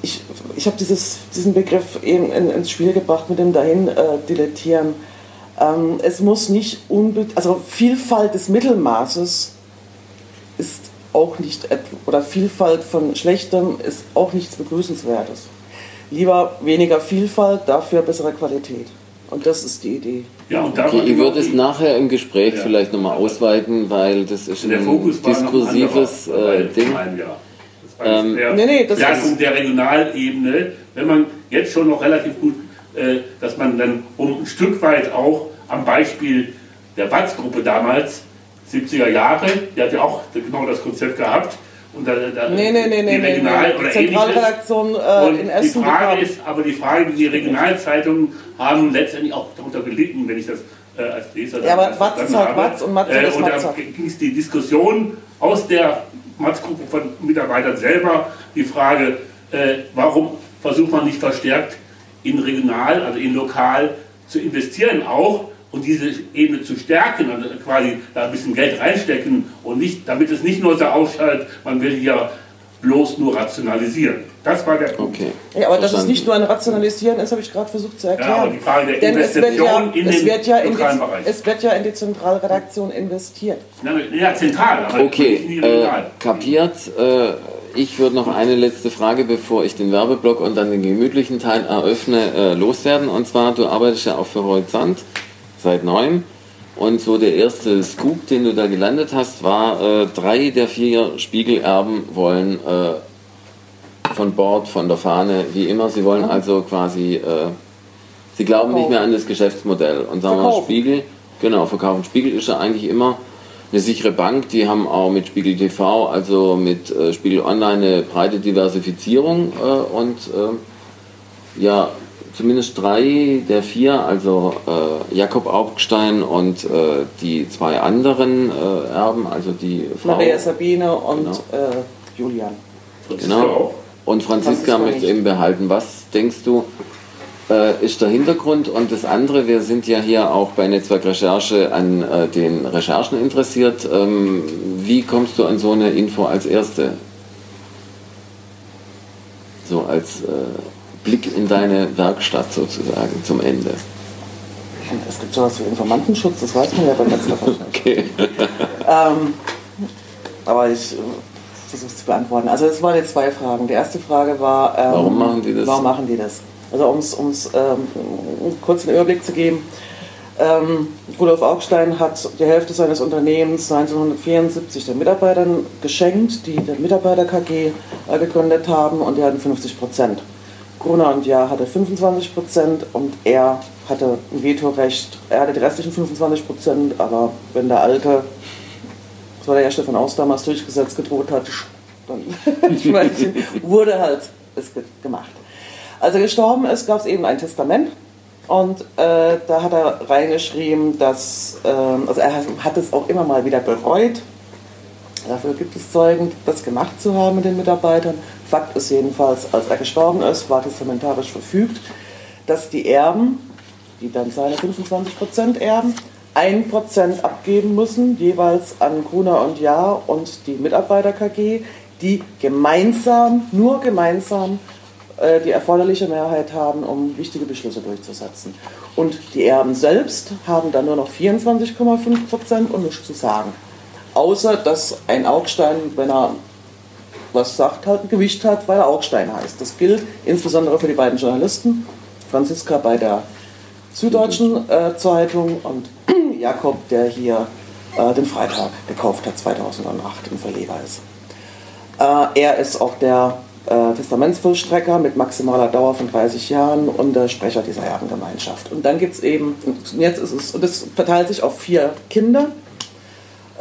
ich, ich habe diesen Begriff eben in, ins Spiel gebracht mit dem dahin äh, dilettieren. Ähm, es muss nicht unbedingt, also Vielfalt des Mittelmaßes auch nicht, oder Vielfalt von Schlechtem ist auch nichts Begrüßenswertes. Lieber weniger Vielfalt, dafür bessere Qualität. Und das ist die Idee. Ja, und okay, ich würde es nachher im Gespräch ja. vielleicht nochmal ausweiten, weil das ist ein diskursives äh, Ding. Ja. Ähm, der nee, nee, das Stärkung der Regionalebene, wenn man jetzt schon noch relativ gut, äh, dass man dann um ein Stück weit auch am Beispiel der Watz-Gruppe damals, 70er Jahre, die hat ja auch genau das Konzept gehabt, und da, da nee, nee, nee, die Regional- nee, nee. oder Zentralredaktion äh, in Essen. Die Frage ist, aber die Frage, die Regionalzeitungen haben letztendlich auch darunter gelitten, wenn ich das äh, als Leser Ja, aber Watz ist halt Watz und Matze äh, ist. Und da ging es die Diskussion aus der Matz-Gruppe von Mitarbeitern selber, die Frage, äh, warum versucht man nicht verstärkt in regional, also in lokal zu investieren auch, und diese Ebene zu stärken, also quasi da ein bisschen Geld reinstecken und nicht, damit es nicht nur so ausschaut, man will hier bloß nur rationalisieren. Das war der Punkt. Okay. Ja, aber dass es nicht nur ein Rationalisieren ist, habe ich gerade versucht zu erklären. Ja, aber die Frage der Denn Investition es wird ja, in es wird ja in die, Es wird ja in die Zentralredaktion investiert. Ja, zentral, aber okay, nicht äh, kapiert. Äh, ich würde noch eine letzte Frage, bevor ich den Werbeblock und dann den gemütlichen Teil eröffne, äh, loswerden. Und zwar, du arbeitest ja auch für Horizont seit neuem. Und so der erste Scoop, den du da gelandet hast, war, äh, drei der vier Spiegelerben wollen äh, von Bord, von der Fahne, wie immer. Sie wollen also quasi, äh, sie glauben verkaufen. nicht mehr an das Geschäftsmodell. Und sagen wir Spiegel, genau, verkaufen. Spiegel ist ja eigentlich immer eine sichere Bank. Die haben auch mit Spiegel TV, also mit äh, Spiegel Online eine breite Diversifizierung äh, und äh, ja, zumindest drei der vier, also äh, Jakob Augstein und äh, die zwei anderen äh, Erben, also die Frau, Maria Sabine und genau. Äh, Julian. Genau. Und Franziska möchte eben behalten. Was denkst du, äh, ist der Hintergrund? Und das andere, wir sind ja hier auch bei Netzwerk Recherche an äh, den Recherchen interessiert. Ähm, wie kommst du an so eine Info als Erste? So als Blick in deine Werkstatt sozusagen zum Ende? Es gibt sowas wie Informantenschutz, das weiß man ja beim letzten Mal Okay. ähm, aber ich äh, versuche es zu beantworten. Also es waren jetzt zwei Fragen. Die erste Frage war, ähm, warum machen die das? Warum machen die das? Also um es ähm, kurz einen Überblick zu geben. Ähm, Rudolf Augstein hat die Hälfte seines Unternehmens 1974 den Mitarbeitern geschenkt, die der Mitarbeiter KG äh, gegründet haben und die hatten 50 Prozent. Gruner und Ja hatte 25 Prozent und er hatte ein Vetorecht. Er hatte die restlichen 25 Prozent, aber wenn der Alte, das war der ja Stefan Aus damals durchgesetzt, gedroht hat, dann wurde halt es gemacht. Als er gestorben ist, gab es eben ein Testament und äh, da hat er reingeschrieben, dass, äh, also er hat es auch immer mal wieder bereut. Dafür gibt es Zeugen, das gemacht zu haben mit den Mitarbeitern. Fakt ist jedenfalls, als er gestorben ist, war testamentarisch verfügt, dass die Erben, die dann seine 25% erben, 1% abgeben müssen, jeweils an Gruner und Ja und die Mitarbeiter KG, die gemeinsam, nur gemeinsam äh, die erforderliche Mehrheit haben, um wichtige Beschlüsse durchzusetzen. Und die Erben selbst haben dann nur noch 24,5% und nichts zu sagen. Außer, dass ein Augstein, wenn er was sagt, ein Gewicht hat, weil er Augstein heißt. Das gilt insbesondere für die beiden Journalisten. Franziska bei der Süddeutschen äh, Zeitung und Jakob, der hier äh, den Freitag gekauft hat, 2008 im Verleger ist. Äh, er ist auch der äh, Testamentsvollstrecker mit maximaler Dauer von 30 Jahren und der Sprecher dieser Erbengemeinschaft. Und dann gibt es eben, jetzt ist es, und das verteilt sich auf vier Kinder,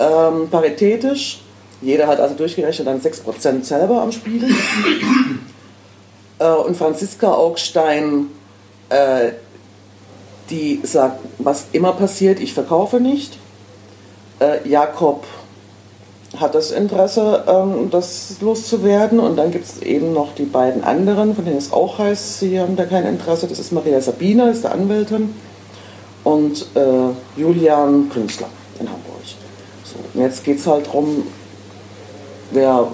ähm, paritätisch. Jeder hat also durchgerechnet dann 6% selber am Spiel. äh, und Franziska Augstein, äh, die sagt, was immer passiert, ich verkaufe nicht. Äh, Jakob hat das Interesse, ähm, das loszuwerden. Und dann gibt es eben noch die beiden anderen, von denen es auch heißt, sie haben da kein Interesse. Das ist Maria Sabina, ist der Anwältin, und äh, Julian Künstler in Hamburg. Und jetzt geht es halt darum, wer,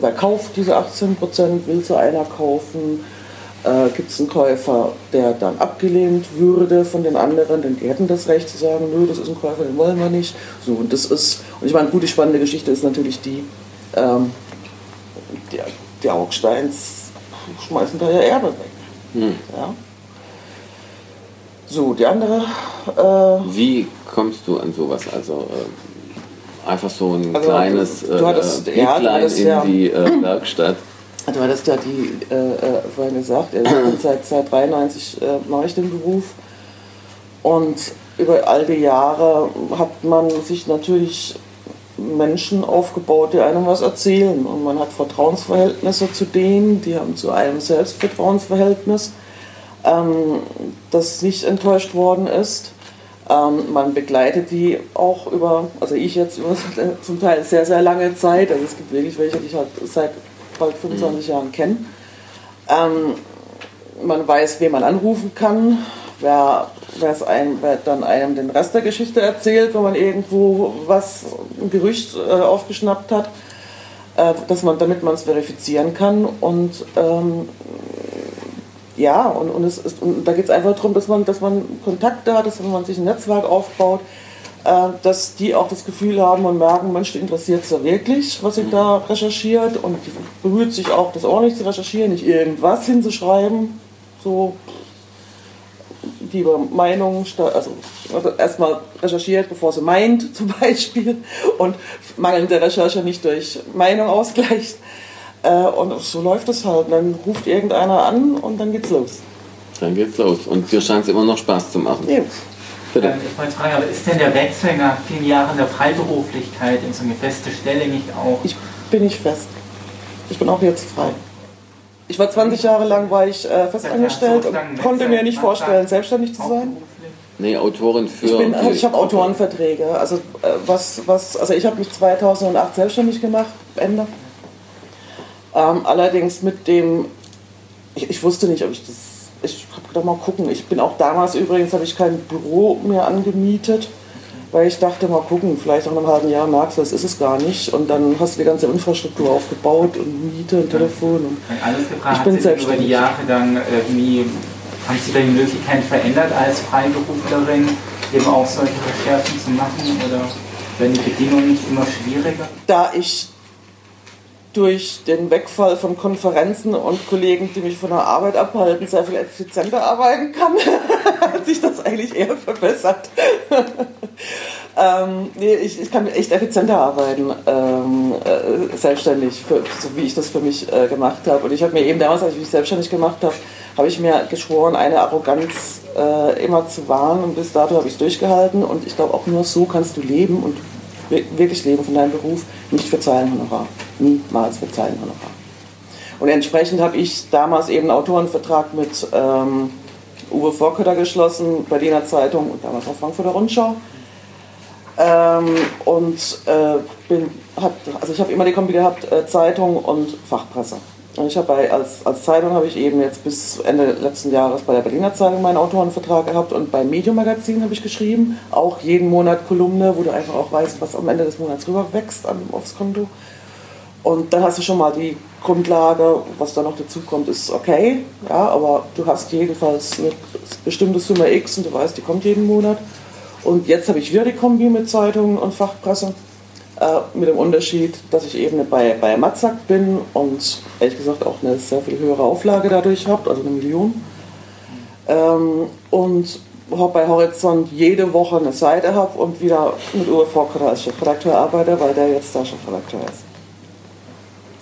wer kauft diese 18 Prozent, will so einer kaufen, äh, gibt es einen Käufer, der dann abgelehnt würde von den anderen, denn die hätten das Recht zu sagen, nö, das ist ein Käufer, den wollen wir nicht. So, und das ist, und ich meine, gut, die spannende Geschichte ist natürlich die, ähm, die, die Augsteins schmeißen da ja Erbe weg. Hm. Ja? So, die andere. Äh, Wie kommst du an sowas? Also äh, einfach so ein also, kleines du hattest, äh, ja, in ja, die äh, Werkstatt. Du hattest ja die äh, äh, vorhin gesagt, also seit, seit 93 äh, mache ich den Beruf. Und über all die Jahre hat man sich natürlich Menschen aufgebaut, die einem was erzählen. Und man hat Vertrauensverhältnisse zu denen, die haben zu einem selbst Vertrauensverhältnis, ähm, das nicht enttäuscht worden ist. Ähm, man begleitet die auch über, also ich jetzt über zum Teil sehr, sehr lange Zeit. Also es gibt wirklich welche, die ich halt seit bald 25 mhm. Jahren kennen. Ähm, man weiß, wen man anrufen kann, wer, ein, wer, dann einem den Rest der Geschichte erzählt, wenn man irgendwo was, ein Gerücht äh, aufgeschnappt hat, äh, dass man, damit man es verifizieren kann. Und ähm, ja, und, und, es ist, und da geht es einfach darum, dass man, dass man Kontakte hat, dass man sich ein Netzwerk aufbaut äh, dass die auch das Gefühl haben und merken, Mensch, die interessiert es ja wirklich, was sie da recherchiert und bemüht sich auch, das ordentlich zu recherchieren, nicht irgendwas hinzuschreiben, so lieber Meinung, also, also erstmal recherchiert, bevor sie meint zum Beispiel und mangelnde Recherche nicht durch Meinung ausgleicht. Äh, und so läuft es halt. Dann ruft irgendeiner an und dann geht's los. Dann geht's los. Und dir scheint es immer noch Spaß zu machen. Ja. Bitte. Ähm, ich wollte fragen, aber ist denn der Wechsel nach vielen Jahren der Freiberuflichkeit in so eine feste Stelle nicht auch? Ich bin nicht fest. Ich bin auch jetzt frei. Ich war 20 Jahre lang war ich äh, festangestellt und konnte mir nicht vorstellen, selbstständig zu sein. Nee, Autorin für. Ich, bin, ich habe Autorenverträge. Also, äh, was, was, also ich habe mich 2008 selbstständig gemacht, Ende. Ähm, allerdings mit dem, ich, ich wusste nicht, ob ich das ich habe gedacht, mal gucken. Ich bin auch damals übrigens, habe ich kein Büro mehr angemietet, weil ich dachte, mal gucken, vielleicht in einem halben Jahr merkst du, das ist es gar nicht. Und dann hast du die ganze Infrastruktur aufgebaut und Miete und Telefon. Und alles gefragt, ich bin selbst über die Jahre dann irgendwie, haben Sie da die Möglichkeit verändert als Freiberuflerin, eben auch solche Recherchen zu machen oder werden die Bedingungen nicht immer schwieriger? Da ich durch den Wegfall von Konferenzen und Kollegen, die mich von der Arbeit abhalten, sehr viel effizienter arbeiten kann, hat sich das eigentlich eher verbessert. ähm, nee, ich, ich, kann echt effizienter arbeiten, ähm, äh, selbstständig, für, so wie ich das für mich äh, gemacht habe. Und ich habe mir eben damals, als ich mich selbstständig gemacht habe, habe ich mir geschworen, eine Arroganz äh, immer zu wahren. Und bis dato habe ich es durchgehalten. Und ich glaube, auch nur so kannst du leben und wirklich leben von deinem Beruf, nicht für Zeilenhonorar. Niemals für Zeilenhonorar. Und entsprechend habe ich damals eben einen Autorenvertrag mit ähm, Uwe Vorkötter geschlossen, Berliner Zeitung und damals auch Frankfurter Rundschau. Ähm, und äh, bin, hat, also ich habe immer die Kombi gehabt, äh, Zeitung und Fachpresse. Und ich habe als, als Zeitung habe ich eben jetzt bis Ende letzten Jahres bei der Berliner Zeitung meinen Autorenvertrag gehabt und beim Medium Magazin habe ich geschrieben, auch jeden Monat Kolumne, wo du einfach auch weißt, was am Ende des Monats rüber wächst aufs Konto. Und dann hast du schon mal die Grundlage, was da noch dazu kommt, ist okay, ja, aber du hast jedenfalls eine bestimmte Summe X und du weißt, die kommt jeden Monat. Und jetzt habe ich wieder die Kombi mit Zeitungen und Fachpresse Äh, mit dem Unterschied, dass ich eben bei, bei Matzak bin und ehrlich gesagt auch eine sehr viel höhere Auflage dadurch habe, also eine Million. Ähm, und bei Horizont jede Woche eine Seite habe und wieder mit Uwe Vorkotter als Chefredakteur arbeite, weil der jetzt da Chefredakteur ist.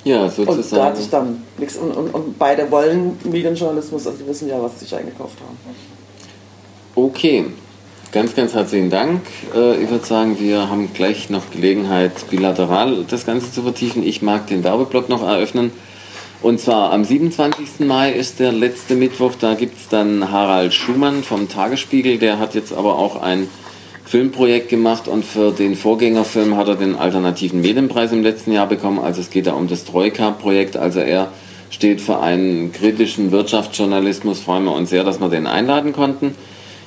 Ja, sozusagen. Und da hatte ich dann nichts. Und, und, und, beide wollen Medienjournalismus, also die wissen ja, was sie sich eingekauft haben. Okay, ganz, ganz herzlichen Dank. Äh, ich würde sagen, wir haben gleich noch Gelegenheit, bilateral das Ganze zu vertiefen. Ich mag den Werbeblock noch eröffnen. Und zwar am 27. Mai ist der letzte Mittwoch. Da gibt es dann Harald Schumann vom Tagesspiegel. Der hat jetzt aber auch ein Filmprojekt gemacht und für den Vorgängerfilm hat er den Alternativen Medienpreis im letzten Jahr bekommen. Also es geht da um das Troika-Projekt. Also er steht für einen kritischen Wirtschaftsjournalismus. Freuen wir uns sehr, dass wir den einladen konnten.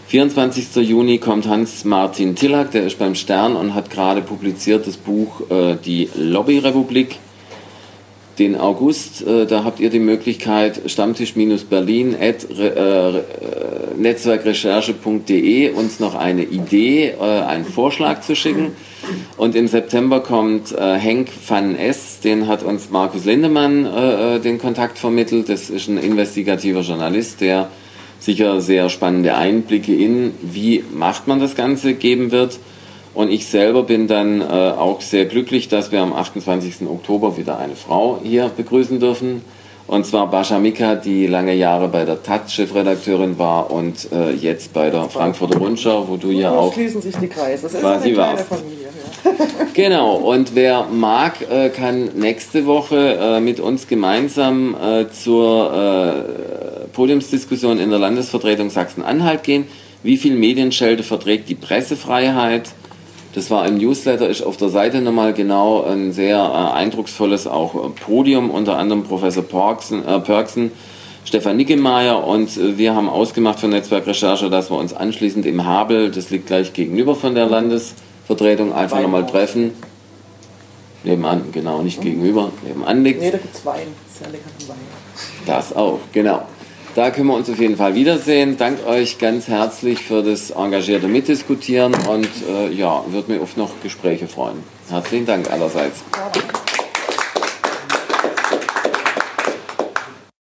24. Juni kommt Hans-Martin Tillack, der ist beim Stern und hat gerade publiziert das Buch äh, Die Lobbyrepublik den August, äh, da habt ihr die Möglichkeit, stammtisch-berlin at äh, netzwerkrecherche.de uns noch eine Idee, äh, einen Vorschlag zu schicken. Und im September kommt äh, Henk van S., den hat uns Markus Lindemann äh, äh, den Kontakt vermittelt. Das ist ein investigativer Journalist, der sicher sehr spannende Einblicke in, wie macht man das Ganze, geben wird. Und ich selber bin dann äh, auch sehr glücklich, dass wir am 28. Oktober wieder eine Frau hier begrüßen dürfen. Und zwar Bascha Mika, die lange Jahre bei der TAT Chefredakteurin war und äh, jetzt bei der Frankfurter Rundschau, wo du ja auch. schließen sich die Kreise. Das ist eine kleine warst. Familie. genau, und wer mag, äh, kann nächste Woche äh, mit uns gemeinsam äh, zur äh, Podiumsdiskussion in der Landesvertretung Sachsen-Anhalt gehen. Wie viel Medienschelte verträgt die Pressefreiheit? Das war im Newsletter, ist auf der Seite nochmal genau ein sehr äh, eindrucksvolles auch äh, Podium, unter anderem Professor Perksen, äh, Perksen Stefan Nickemeyer und äh, wir haben ausgemacht für Netzwerkrecherche, dass wir uns anschließend im Habel, das liegt gleich gegenüber von der Landesvertretung, einfach nochmal treffen. Nebenan, genau, nicht mhm. gegenüber, nebenan liegt. Nee, da gibt es Wein, sehr lecker Wein. Das auch, genau. Da können wir uns auf jeden Fall wiedersehen. Dank euch ganz herzlich für das engagierte Mitdiskutieren und äh, ja, würde mich auf noch Gespräche freuen. Herzlichen Dank allerseits. Ja.